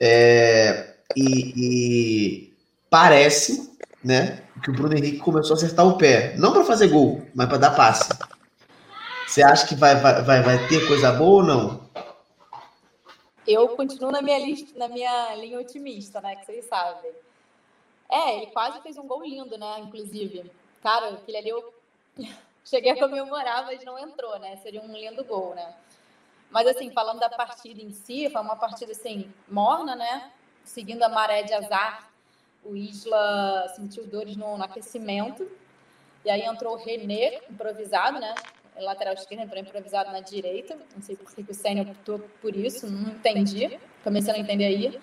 É, e, e parece, né, que o Bruno Henrique começou a acertar o pé. Não para fazer gol, mas para dar passe. Você acha que vai, vai, vai, vai ter coisa boa ou não? Eu continuo na minha, lista, na minha linha otimista, né? Que vocês sabem. É, ele quase fez um gol lindo, né? Inclusive. Cara, aquele ali eu cheguei a comemorar, mas não entrou, né? Seria um lindo gol, né? Mas assim, falando da partida em si, foi uma partida assim, morna, né? Seguindo a maré de azar, o Isla sentiu dores no, no aquecimento. E aí entrou o René, improvisado, né? Lateral esquerdo, entrou improvisado na direita. Não sei por que o Senna optou por isso, não entendi. Comecei a não entender aí.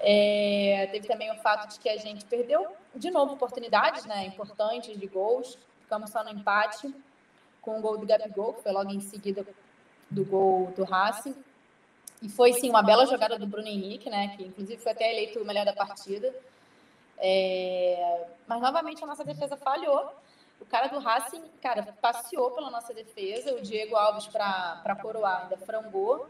É, teve também o fato de que a gente perdeu, de novo, oportunidades né, importantes de gols. Ficamos só no empate com o gol do Gabigol, que foi logo em seguida do gol do Racing. E foi, sim, uma bela jogada do Bruno Henrique, né, que inclusive foi até eleito o melhor da partida. É, mas, novamente, a nossa defesa falhou. O cara do Racing, cara, passeou pela nossa defesa. O Diego Alves, para coroar, ainda frangou.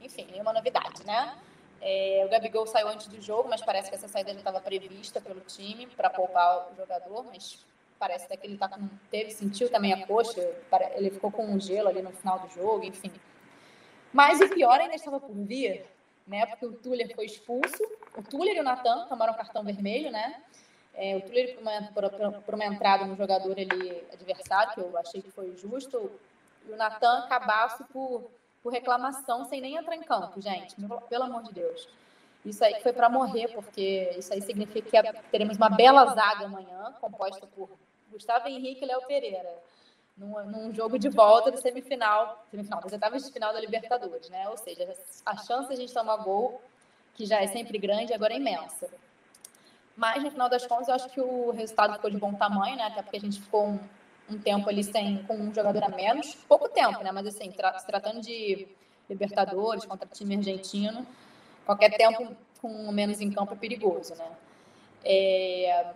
Enfim, nenhuma novidade, né? É, o Gabigol saiu antes do jogo, mas parece que essa saída já estava prevista pelo time para poupar o jogador. Mas parece até que ele tá com, teve, sentiu também a coxa. Ele ficou com um gelo ali no final do jogo, enfim. Mas o pior ainda estava por vir, né? Porque o Tuller foi expulso. O Tuller e o Natan tomaram cartão vermelho, né? É, o Tuller por uma, por, por- uma entrada no jogador ali adversário, que eu achei que foi justo. E o Natan cabaço por, por reclamação sem nem entrar em campo, gente. Pelo, amor de Deus. Isso aí foi para morrer, porque isso aí significa que teremos uma bela zaga amanhã, composta por Gustavo Henrique e Léo Pereira. Num, num jogo de volta do semifinal, semifinal, das etapas de final da Libertadores, né? Ou seja, a chance de a gente tomar gol, que já é sempre grande, agora é imensa. Mas, no final das contas, eu acho que o resultado ficou de bom tamanho, né? Até porque a gente ficou um, um tempo ali sem, com um jogador a menos. Pouco tempo, né? Mas, assim, tra se tratando de Libertadores contra time argentino, qualquer tempo com menos em campo é perigoso, né? É...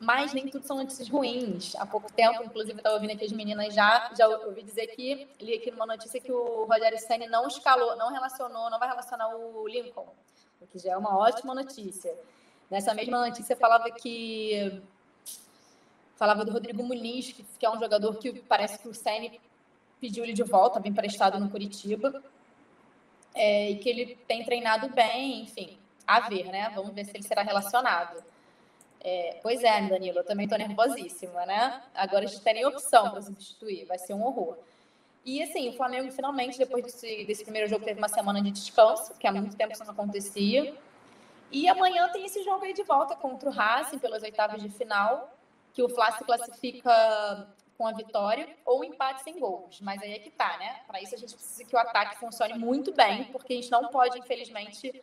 mas nem tudo são notícias ruins. Há pouco tempo, inclusive, estava ouvindo aqui as meninas já, já ouvi dizer que, li aqui numa notícia que o Rogério Senna não escalou, não relacionou, não vai relacionar o Lincoln, o que já é uma ótima notícia. Nessa mesma notícia falava que falava do Rodrigo Muniz, que, é um jogador que parece que o Senna pediu ele de volta, bem prestado no Curitiba, é, e que ele tem treinado bem, enfim, a ver, né? Vamos ver se ele será relacionado. É, pois é, Danilo, eu também estou nervosíssima, né? Agora a gente tem opção para substituir, vai ser um horror. E assim, o Flamengo finalmente, depois desse, desse primeiro jogo, teve uma semana de descanso, que há muito tempo isso não acontecia. E amanhã tem esse jogo aí de volta contra o Racing pelas oitavas de final, que o Fla se classifica com a vitória ou um empate sem gols. Mas aí é que tá, né? Para isso a gente precisa que o ataque funcione muito bem, porque a gente não pode, infelizmente,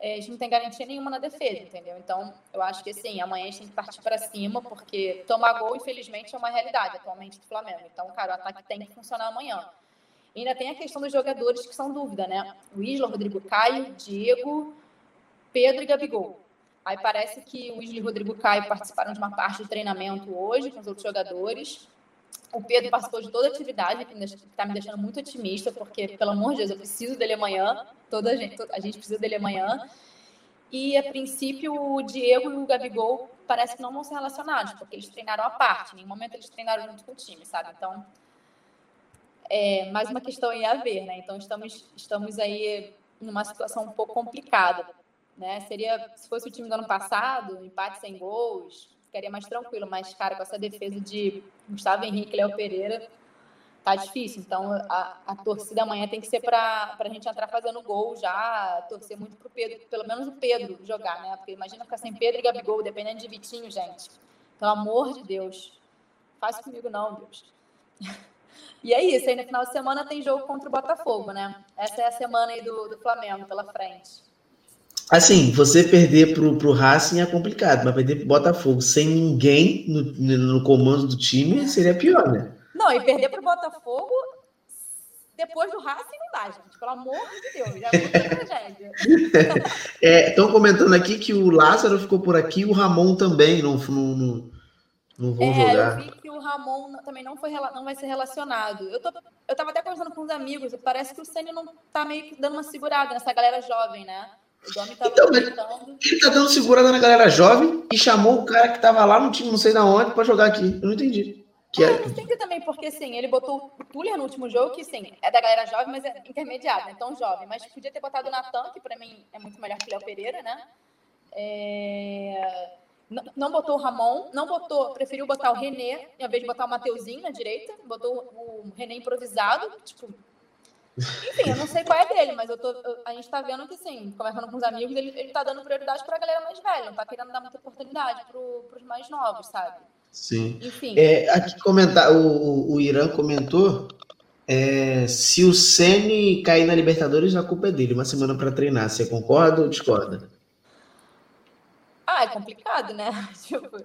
é, a gente não tem garantia nenhuma na defesa, entendeu? Então, eu acho que assim, amanhã a gente tem que partir para cima, porque tomar gol, infelizmente, é uma realidade atualmente do Flamengo. Então, cara, o ataque tem que funcionar amanhã. E ainda tem a questão dos jogadores que são dúvida, né? O Isla, Rodrigo Caio, Diego, Pedro e Gabigol. Aí parece que o Isla e o Rodrigo Caio participaram de uma parte do treinamento hoje com os outros jogadores. O Pedro participou de toda a atividade, que está me deixando muito otimista, porque, pelo amor de Deus, eu preciso dele amanhã. Toda a gente, a gente precisa dele amanhã. E, a princípio, o Diego e o Gabigol parece que não vão ser relacionados, porque eles treinaram à parte. Em nenhum momento eles treinaram junto com o time, sabe? Então, é mais uma questão aí a ver, né? Então, estamos, estamos aí numa situação um pouco complicada, né? Seria, se fosse o time do ano passado, empate sem gols, ficaria mais tranquilo. Mas, cara, com essa defesa de Gustavo Henrique e Léo Pereira, tá difícil. Então, a, a torcida amanhã tem que ser para a gente entrar fazendo gol já, torcer muito pro Pedro, pelo menos o Pedro jogar, né? Porque imagina ficar sem Pedro e Gabigol, dependendo de Vitinho, gente. Pelo amor de Deus. Faz comigo não, Deus. E é isso, aí no final de semana tem jogo contra o Botafogo, né? Essa é a semana aí do, do Flamengo pela frente. Assim, você perder pro, pro Racing é complicado, mas perder pro Botafogo sem ninguém no, no comando do time seria pior, né? Não, e perder pro Botafogo depois do Racing não dá, gente. Pelo amor de Deus, já é muita tragédia. Estão é, comentando aqui que o Lázaro ficou por aqui, o Ramon também não, não, não, não vão é, jogar. Eu vi que o Ramon também não, foi, não vai ser relacionado. Eu, tô, eu tava até conversando com os amigos, parece que o Senna não tá meio que dando uma segurada nessa galera jovem, né? Então, ele tá dando segurada na galera jovem e chamou o cara que tava lá no time, não sei da onde, para jogar aqui. Eu não entendi. Que é... mas tem que também, porque assim, ele botou o Tuller no último jogo, que sim, é da galera jovem, mas é intermediário, né? então jovem. Mas podia ter botado o Natan, que para mim é muito melhor que o Léo Pereira, né? É... Não, não, botou o Ramon, não botou, preferiu botar o René, em vez de botar o Mateuzinho na direita, botou o René improvisado, tipo, enfim, eu não sei qual é dele, mas eu tô, eu, a gente tá vendo que, sim, conversando com os amigos, ele, ele tá dando prioridade pra galera mais velha, não tá querendo dar muita oportunidade pro, pros mais novos, sabe? Sim. Enfim. É, aqui comentar, o, o Irã comentou é, se o Sene cair na Libertadores, a culpa é dele, uma semana para treinar. Você concorda ou discorda? Ah, é complicado, né? Tipo,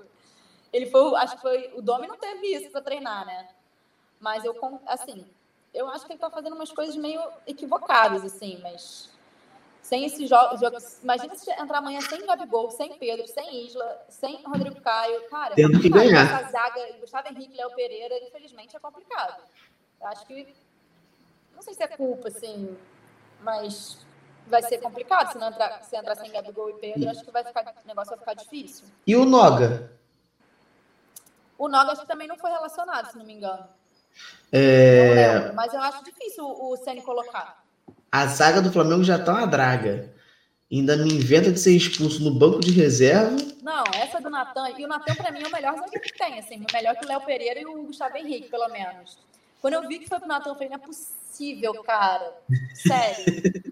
ele foi, acho que foi, o Domi não teve isso para treinar, né? Mas eu, assim, eu acho que ele está fazendo umas coisas meio equivocadas, assim, mas sem esse jogo, jogo. Imagina se entrar amanhã sem Gabigol, sem Pedro, sem Isla, sem Rodrigo Caio. Cara, tendo que ganhar. Essa zaga, Gustavo Henrique, Léo Pereira, infelizmente é complicado. Eu acho que. Não sei se é culpa, assim, mas vai ser complicado se não entrar, se entrar sem Gabigol e Pedro. Acho que vai ficar, o negócio vai ficar difícil. E o Noga? O Noga acho que também não foi relacionado, se não me engano. É... Lembro, mas eu acho difícil o Ceni colocar. A zaga do Flamengo já tá uma draga. Ainda me inventa de ser expulso no banco de reserva. Não, essa do Natan. E o Natan, pra mim, é o melhor zagueiro que tem. Assim, melhor que o Léo Pereira e o Gustavo Henrique, pelo menos. Quando eu vi que foi pro Natan, eu falei, não é possível, cara. Sério.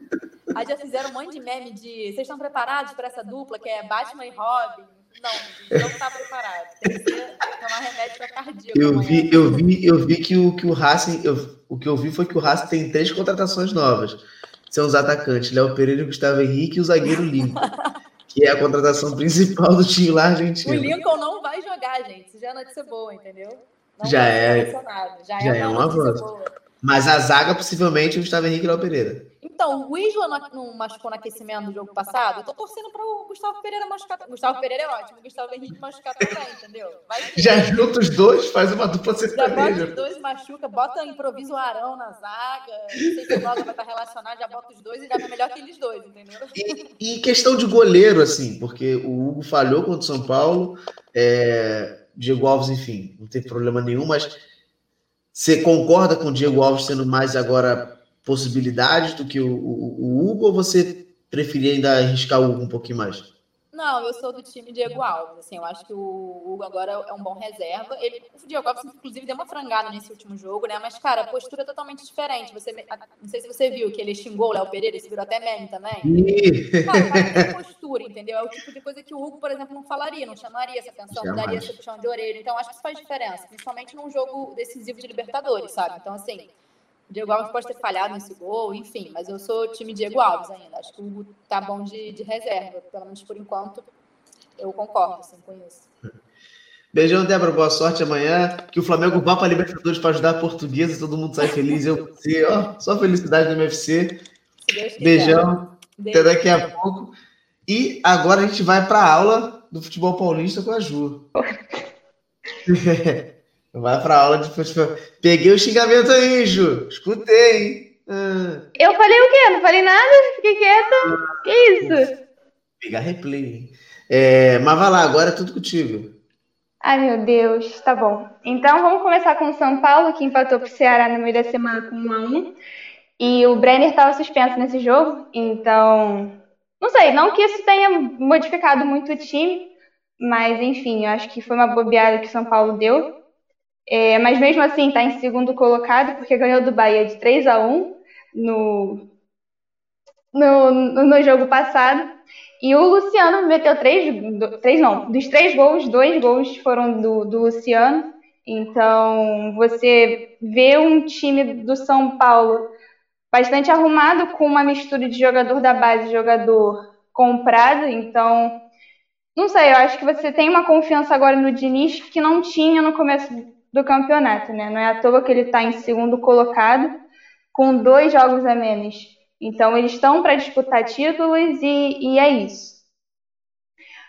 Aí já fizeram um monte de meme de. Vocês estão preparados para essa dupla que é Batman e Robin? Não, não está preparado. Tem que ser, tomar remédio para cardíaco. Eu vi, eu vi, eu vi que o que o Racing, eu, o que eu vi foi que o Racing tem três contratações novas. São os atacantes Léo Pereira, Gustavo Henrique e o zagueiro Lincoln, que é a contratação principal do time lá argentino. O Lincoln não vai jogar, gente. Isso já é notícia boa, entendeu? Não já é, já, já é, é uma, boa. Mas a zaga possivelmente é o Gustavo Henrique e o Léo Pereira. Então, o Isla não, não machucou no aquecimento do jogo passado. Eu tô torcendo para o Gustavo Pereira machucar. Gustavo Pereira é ótimo, o Gustavo Henrique machucar também, entendeu? Já junta os dois, faz uma dupla sertaneja. Já bota os dois, machuca, bota, improvisa o Arão na zaga. Não sei se o Noga vai estar relacionado, já bota os dois e já é melhor que eles dois, entendeu? E, e, questão de goleiro, assim, porque o Hugo falhou contra o São Paulo, é, Diego Alves, enfim, não tem problema nenhum, mas você concorda com o Diego Alves sendo mais agora possibilidades do que o, o, o Hugo ou você preferia ainda arriscar o Hugo um pouquinho mais? Não, eu sou do time Diego Alves. Assim, eu acho que o Hugo agora é um bom reserva. Ele, o Diego Alves, inclusive, deu uma frangada nesse último jogo, né? Mas, cara, a postura é totalmente diferente. Você, não sei se você viu que ele xingou o Léo Pereira, esse virou até meme também. Cara, mas tem postura, entendeu? É o tipo de coisa que o Hugo, por exemplo, não falaria, não chamaria essa atenção, não daria esse puxão de orelha. Então, acho que isso faz diferença, principalmente num jogo decisivo de Libertadores, sabe? Então, assim, Diego Alves pode ter falhado nesse gol, enfim, mas eu sou time Diego Alves ainda. Acho que o Hugo tá bom de, de reserva, pelo menos por enquanto. Eu concordo assim, com isso. Beijão, Débora. Boa sorte amanhã. Que o Flamengo vá para a Libertadores para ajudar a portuguesa. Todo mundo sai feliz. Eu você, ó, só felicidade no MFC. Beijão. Beijo. Até daqui a pouco. E agora a gente vai para a aula do futebol paulista com a Ju. Vai para a aula de futebol. Peguei o xingamento aí, Ju. Escutei, hein? Ah. Eu falei o quê? Não falei nada? Fiquei quieta. Que isso? Pegar replay, hein? É, mas vai lá, agora é tudo contigo. Ai, meu Deus, tá bom. Então vamos começar com o São Paulo, que empatou pro Ceará no meio da semana com 1 a 1 E o Brenner estava suspenso nesse jogo, então. Não sei, não que isso tenha modificado muito o time, mas enfim, eu acho que foi uma bobeada que o São Paulo deu. É, mas mesmo assim está em segundo colocado, porque ganhou do Bahia de 3 a 1 no, no, no jogo passado. E o Luciano meteu três, três não, dos três gols, dois gols foram do, do Luciano. Então, você vê um time do São Paulo bastante arrumado, com uma mistura de jogador da base e jogador comprado. Então, não sei, eu acho que você tem uma confiança agora no Diniz que não tinha no começo do campeonato, né? Não é à toa que ele está em segundo colocado, com dois jogos a menos então, eles estão para disputar títulos e, e é isso.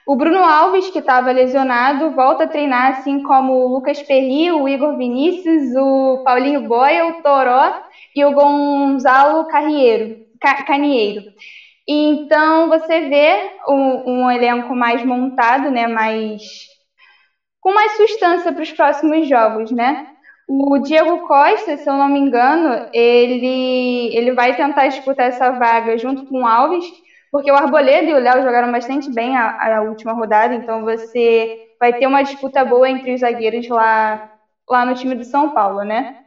O Bruno Alves, que estava lesionado, volta a treinar, assim como o Lucas Perry, o Igor Vinícius, o Paulinho Boia, o Toró e o Gonzalo Carrieiro, Canieiro. Então você vê um, um, elenco mais montado, né, mais com mais substância para os próximos jogos, né? O Diego Costa, se eu não me engano, ele, ele vai tentar disputar essa vaga junto com o Alves, porque o Arboleda e o Léo jogaram bastante bem a, a, última rodada, então você vai ter uma disputa boa entre os zagueiros lá, lá no time do São Paulo, né?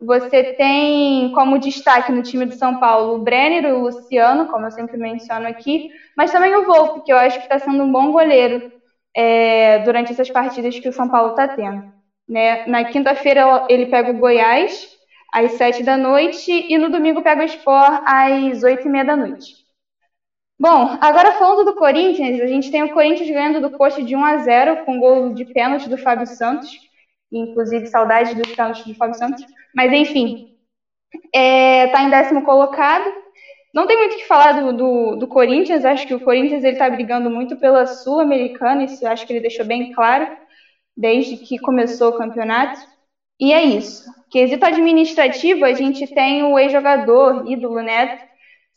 Você tem como destaque no time do São Paulo o Brenner e o Luciano, como eu sempre menciono aqui, mas também o Volpe, que eu acho que está sendo um bom goleiro é, durante essas partidas que o São Paulo está tendo. Né? Na quinta-feira ele pega o Goiás às sete da noite e no domingo pega o Sport às oito e meia da noite. Bom, agora falando do Corinthians, a gente tem o Corinthians ganhando do Coxa de 1 a 0 com gol de pênalti do Fábio Santos, inclusive saudade dos pênaltis do Fábio Santos, mas enfim, está é, tá em décimo colocado. Não tem muito o que falar do, do, do Corinthians, acho que o Corinthians está brigando muito pela Sul-Americana, isso acho que ele deixou bem claro desde que começou o campeonato. E é isso. Quesito administrativo, a gente tem o ex-jogador ídolo Neto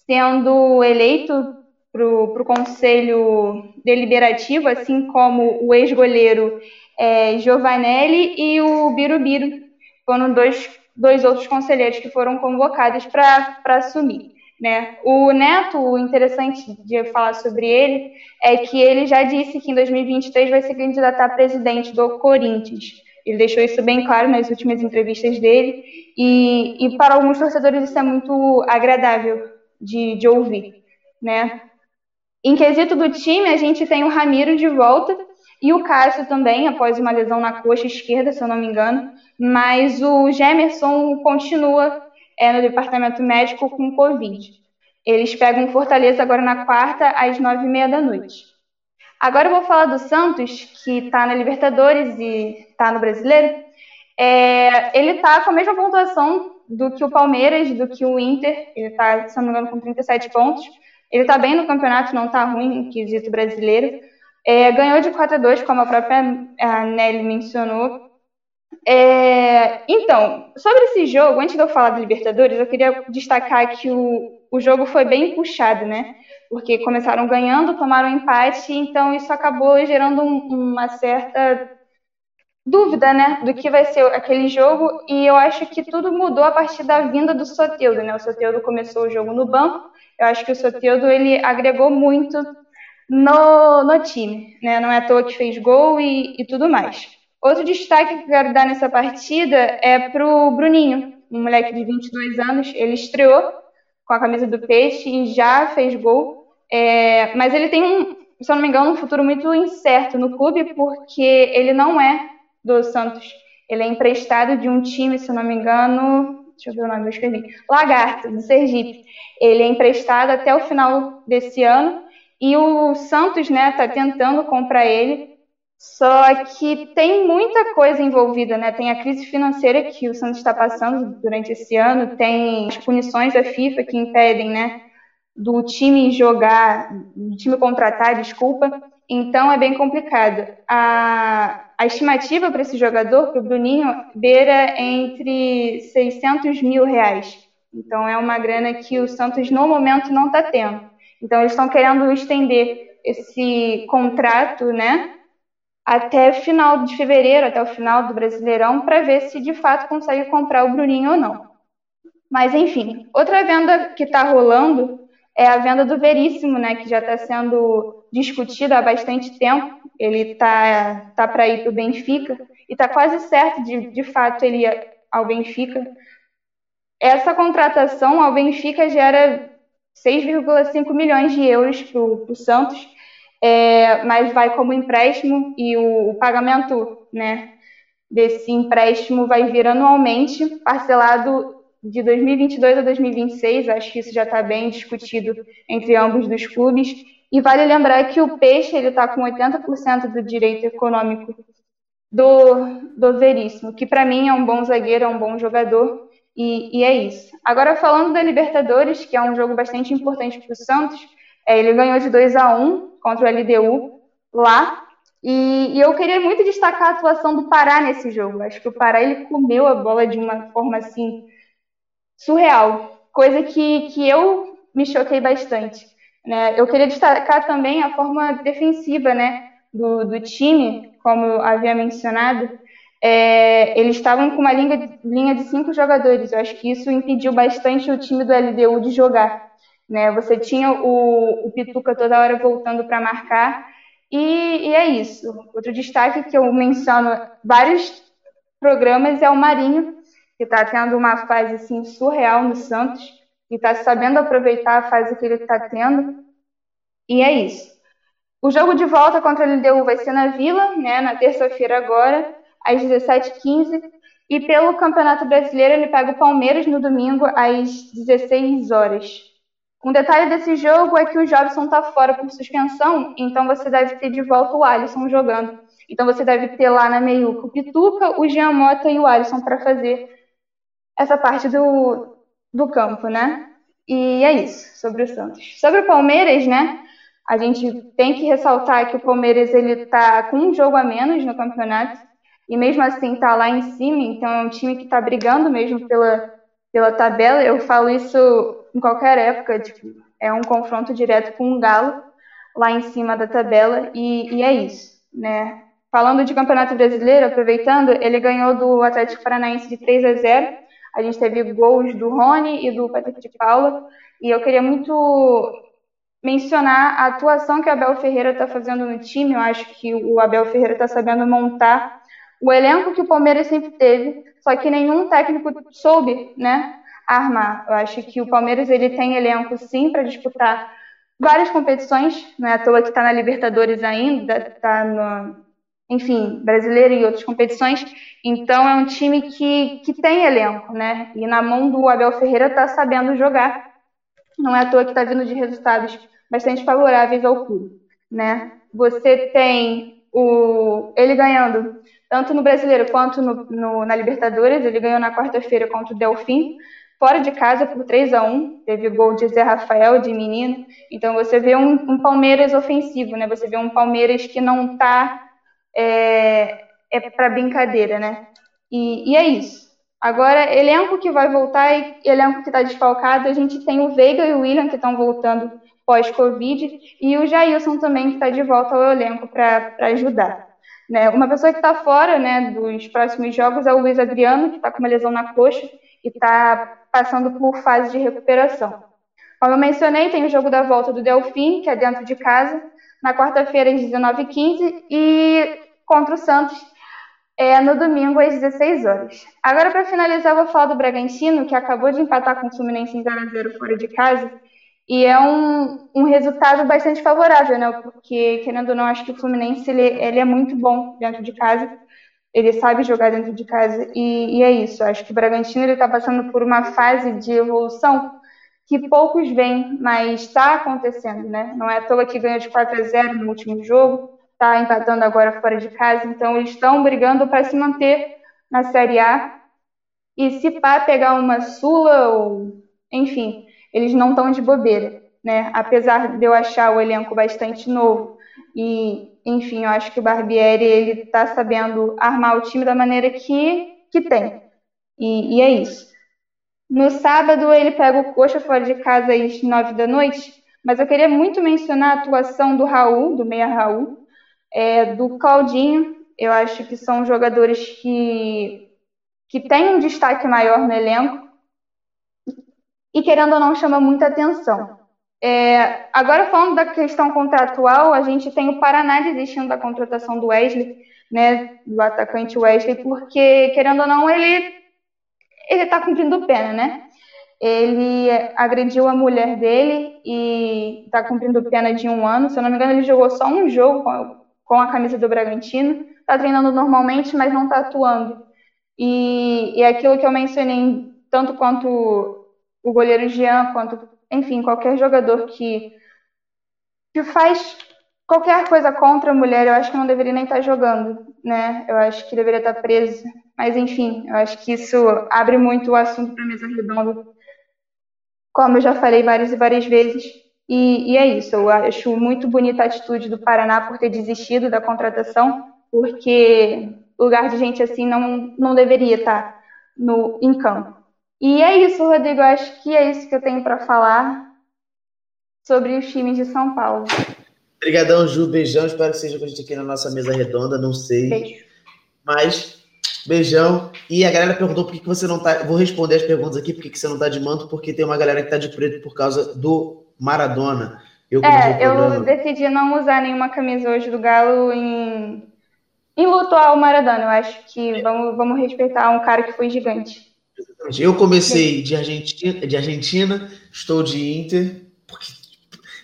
sendo eleito para o Conselho Deliberativo, assim como o ex-goleiro é, Giovanelli e o Birubiru. Foram dois, dois outros conselheiros que foram convocados para assumir. Né? O Neto, o interessante de falar sobre ele é que ele já disse que em 2023 vai se candidatar a presidente do Corinthians. Ele deixou isso bem claro nas últimas entrevistas dele, e, e para alguns torcedores isso é muito agradável de, de ouvir. Né? Em quesito do time, a gente tem o Ramiro de volta e o Cássio também, após uma lesão na coxa esquerda, se eu não me engano, mas o Gemerson continua é, no departamento médico com Covid. Eles pegam Fortaleza agora na quarta, às nove e meia da noite. Agora eu vou falar do Santos, que está na Libertadores e está no Brasileiro. É, ele está com a mesma pontuação do que o Palmeiras, do que o Inter. Ele está, se não me engano, com 37 pontos. Ele está bem no campeonato, não está ruim no quesito brasileiro. É, ganhou de 4 a 2, como a própria a Nelly mencionou. É, então, sobre esse jogo, antes de eu falar do Libertadores, eu queria destacar que o, o jogo foi bem puxado, né? Porque começaram ganhando, tomaram empate, então isso acabou gerando um, uma certa dúvida, né, do que vai ser aquele jogo, e eu acho que tudo mudou a partir da vinda do Soteldo, né? O Soteldo começou o jogo no banco. Eu acho que o Soteldo ele agregou muito no, no time, né? Não é à toa que fez gol e, e tudo mais. Outro destaque que eu quero dar nessa partida é pro Bruninho, um moleque de 22 anos. Ele estreou com a camisa do Peixe e já fez gol. É, mas ele tem se eu não me engano, um futuro muito incerto no clube, porque ele não é do Santos. Ele é emprestado de um time, se eu não me engano, deixa eu ver o nome, eu escrevi, Lagarto, do Sergipe. Ele é emprestado até o final desse ano e o Santos, né, tá tentando comprar ele, só que tem muita coisa envolvida, né? Tem a crise financeira que o Santos está passando durante esse ano, tem as punições da FIFA que impedem, né, do time jogar, do time contratar, desculpa. Então é bem complicado. A, a estimativa para esse jogador, para o Bruninho, beira entre 600 mil reais. Então é uma grana que o Santos no momento não está tendo. Então eles estão querendo estender esse contrato, né? Até final de fevereiro, até o final do Brasileirão, para ver se de fato consegue comprar o Bruninho ou não. Mas enfim, outra venda que está rolando é a venda do Veríssimo, né, que já está sendo discutida há bastante tempo. Ele está tá, tá para ir para o Benfica e está quase certo de, de fato ele ir ao Benfica. Essa contratação ao Benfica gera 6,5 milhões de euros para o Santos é, mas vai como empréstimo e o, o pagamento né, desse empréstimo vai vir anualmente, parcelado de 2022 a 2026. Acho que isso já está bem discutido entre ambos dos clubes. E vale lembrar que o Peixe está com 80% do direito econômico do, do Veríssimo, que para mim é um bom zagueiro, é um bom jogador. E, e, é isso. Agora, falando da Libertadores, que é um jogo bastante importante para o Santos, ele ganhou de 2 a 1 contra o LDU lá. E, e, eu queria muito destacar a atuação do Pará nesse jogo. Acho que o Pará ele comeu a bola de uma forma assim surreal, coisa que, que eu me choquei bastante. Né? Eu queria destacar também a forma defensiva né, do, do time, como eu havia mencionado. É, eles estavam com uma linha, linha de cinco jogadores. Eu acho que isso impediu bastante o time do LDU de jogar. Né? Você tinha o, o Pituca toda hora voltando para marcar, e, e, é isso. Outro destaque que eu menciono vários programas é o Marinho, que está tendo uma fase assim, surreal no Santos, e está sabendo aproveitar a fase que ele está tendo, e é isso. O jogo de volta contra o LDU vai ser na Vila, né, na terça-feira agora, às 17h15, e pelo Campeonato Brasileiro ele pega o Palmeiras no domingo às 16 horas. Um detalhe desse jogo é que o Jobson está fora por suspensão, então você deve ter de volta o Alisson jogando. Então você deve ter lá na meiuca o Pituca, o Jean Mota e o Alisson para fazer essa parte do, do campo, né? E é isso sobre o Santos. Sobre o Palmeiras, né? A gente tem que ressaltar que o Palmeiras ele tá com um jogo a menos no campeonato e mesmo assim está lá em cima, então é um time que está brigando mesmo pela, pela tabela. Eu falo isso em qualquer época, tipo, é um confronto direto com o Galo lá em cima da tabela e, e é isso, né? Falando de Campeonato Brasileiro, aproveitando, ele ganhou do Atlético Paranaense de 3 a 0. A gente teve gols do Rony e do Patrick de Paula. E eu queria muito mencionar a atuação que o Abel Ferreira está fazendo no time. Eu acho que o Abel Ferreira está sabendo montar o elenco que o Palmeiras sempre teve, só que nenhum técnico soube, né, armar. Eu acho que o Palmeiras ele tem elenco sim para disputar várias competições, não é à toa que está na Libertadores ainda, está no, enfim, brasileiro e outras competições. Então é um time que, que tem elenco, né? E na mão do Abel Ferreira está sabendo jogar. Não é à toa que está vindo de resultados bastante favoráveis ao clube, né? Você tem o ele ganhando tanto no Brasileiro quanto no, no, na Libertadores. Ele ganhou na quarta-feira contra o Delfim, fora de casa por 3 a 1 Teve gol de Zé Rafael, de menino. Então você vê um, um Palmeiras ofensivo, né? Você vê um Palmeiras que não está é, é para brincadeira, né? E, e, é isso. Agora, elenco que vai voltar e elenco que está desfalcado, a gente tem o Veiga e o William que estão voltando pós-Covid e o Jailson também que está de volta ao elenco para ajudar. Né? Uma pessoa que está fora né, dos próximos jogos é o Luiz Adriano, que está com uma lesão na coxa e está passando por fase de recuperação. Como eu mencionei, tem o jogo da volta do Delfim, que é dentro de casa, na quarta-feira às 19h15 e contra o Santos é, no domingo às 16 horas. Agora, para finalizar, vou falar do Bragantino, que acabou de empatar com o Fluminense em 0x0 fora de casa. E é um, um resultado bastante favorável, né? Porque, querendo ou não, acho que o Fluminense ele, ele é muito bom dentro de casa. Ele sabe jogar dentro de casa. E, e é isso. Acho que o Bragantino está passando por uma fase de evolução que poucos veem, mas está acontecendo, né? Não é à toa que ganhou de 4 a 0 no último jogo está empatando agora fora de casa, então eles estão brigando para se manter na Série A. E se pá pegar uma Sula, ou enfim, eles não estão de bobeira, né? Apesar de eu achar o elenco bastante novo e, enfim, eu acho que o Barbieri ele está sabendo armar o time da maneira que, que tem. E, e é isso. No sábado ele pega o Coxa fora de casa às nove da noite, mas eu queria muito mencionar a atuação do Raul, do meia Raul, é, do Claudinho. Eu acho que são jogadores que, que têm um destaque maior no elenco e, querendo ou não, chama muita atenção. É, agora, falando da questão contratual, a gente tem o Paraná desistindo da contratação do Wesley, né, do atacante Wesley, porque, querendo ou não, ele ele está cumprindo pena, né? Ele agrediu a mulher dele e está cumprindo pena de um ano. Se eu não me engano, ele jogou só um jogo com a camisa do Bragantino, está treinando normalmente, mas não está atuando. E, e é aquilo que eu mencionei, tanto quanto o goleiro Jean, quanto, enfim, qualquer jogador que, que faz qualquer coisa contra a mulher, eu acho que não deveria nem estar tá jogando, né? Eu acho que deveria estar tá preso. Mas, enfim, eu acho que isso abre muito o assunto para mesa redonda. Como eu já falei várias e várias vezes, e, e, é isso, eu acho muito bonita a atitude do Paraná por ter desistido da contratação, porque lugar de gente assim não, não deveria estar no, em campo. E é isso, Rodrigo, eu acho que é isso que eu tenho para falar sobre os times de São Paulo. Obrigadão, Ju, beijão, espero que seja com a gente aqui na nossa mesa redonda, não sei. Beijo. Mas, beijão. E a galera perguntou por que, você não tá. Vou responder as perguntas aqui, por que, que você não tá de manto, porque tem uma galera que tá de preto por causa do Maradona. Eu é, eu decidi não usar nenhuma camisa hoje do Galo em, em luto ao Maradona. Eu acho que é. vamos, vamos respeitar um cara que foi gigante. Eu comecei de Argentina, de Argentina, estou de Inter, porque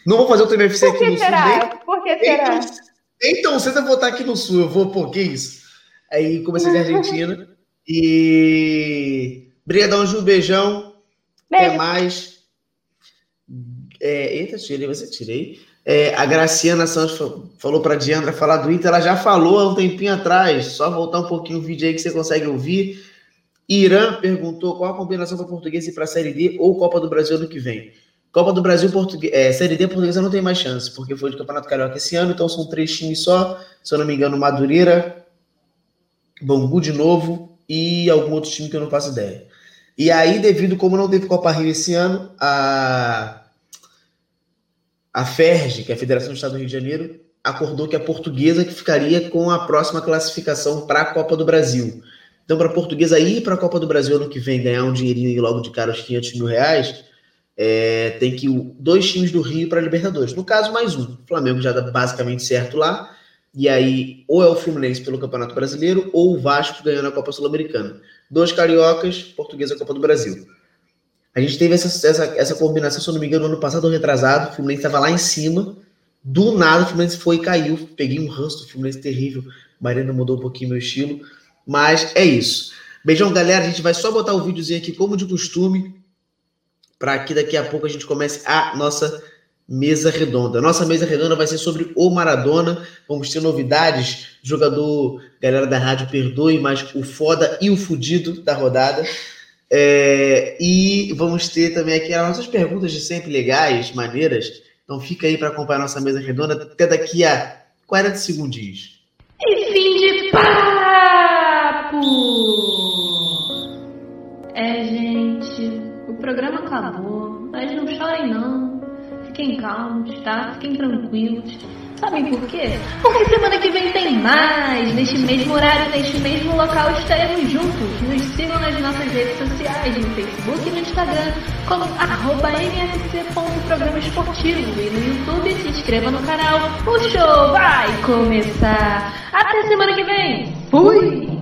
não vou fazer o TMFC aqui no será? Sul. Nem, Por que será? Então, então você vai votar aqui no Sul, eu vou, pô, que isso? Aí comecei de Argentina. e. Obrigadão, Ju, beijão. Beijo. Até mais. É, eita, tirei, você tirei. É, a Graciana Santos falou para a Diandra falar do Inter, ela já falou há um tempinho atrás, só voltar um pouquinho o vídeo aí que você consegue ouvir. Irã perguntou qual a combinação para português ir para a Série D ou Copa do Brasil ano que vem. Copa do Brasil, português, é, Série D portuguesa não tem mais chance, porque foi de Campeonato Carioca esse ano, então são três times só, se eu não me engano, Madureira, Bangu de novo e algum outro time que eu não faço ideia. E aí, devido como não teve Copa Rio esse ano, a a FERJ, que é a Federação do Estado do Rio de Janeiro, acordou que a portuguesa que ficaria com a próxima classificação para a Copa do Brasil. Então, para a portuguesa ir para a Copa do Brasil ano que vem, ganhar um dinheirinho e logo de cara os 500 mil reais, é, tem que dois times do Rio para a Libertadores. No caso, mais um. O Flamengo já dá basicamente certo lá. E aí, ou é o Fluminense pelo Campeonato Brasileiro, ou o Vasco ganhando a Copa Sul-Americana. Dois cariocas, portuguesa Copa do Brasil. A gente teve essa, essa, essa combinação, se eu não me engano, no ano passado ou retrasado. O Fluminense estava lá em cima. Do nada, o Fluminense foi e caiu. Peguei um ranço do Fluminense terrível. Mariana mudou um pouquinho meu estilo. Mas é isso. Beijão, galera. A gente vai só botar o videozinho aqui, como de costume, para que daqui a pouco a gente comece a nossa mesa redonda. Nossa mesa redonda vai ser sobre o Maradona. Vamos ter novidades. Jogador, galera da rádio, perdoe, mas o foda e o fudido da rodada. É, e vamos ter também aqui as nossas perguntas de sempre legais, maneiras. Então fica aí para acompanhar nossa mesa redonda até daqui a 40 segundinhos. E fim de É, gente, o programa acabou, mas não chorem não. Fiquem calmos, tá? Fiquem tranquilos. Sabem por quê? Porque semana que vem tem mais! Neste mesmo horário, neste mesmo local, estaremos juntos. Nos sigam nas nossas redes sociais, no Facebook e no Instagram, como arroba mfc.programa esportivo. E no YouTube, se inscreva no canal. O show vai começar! Até semana que vem!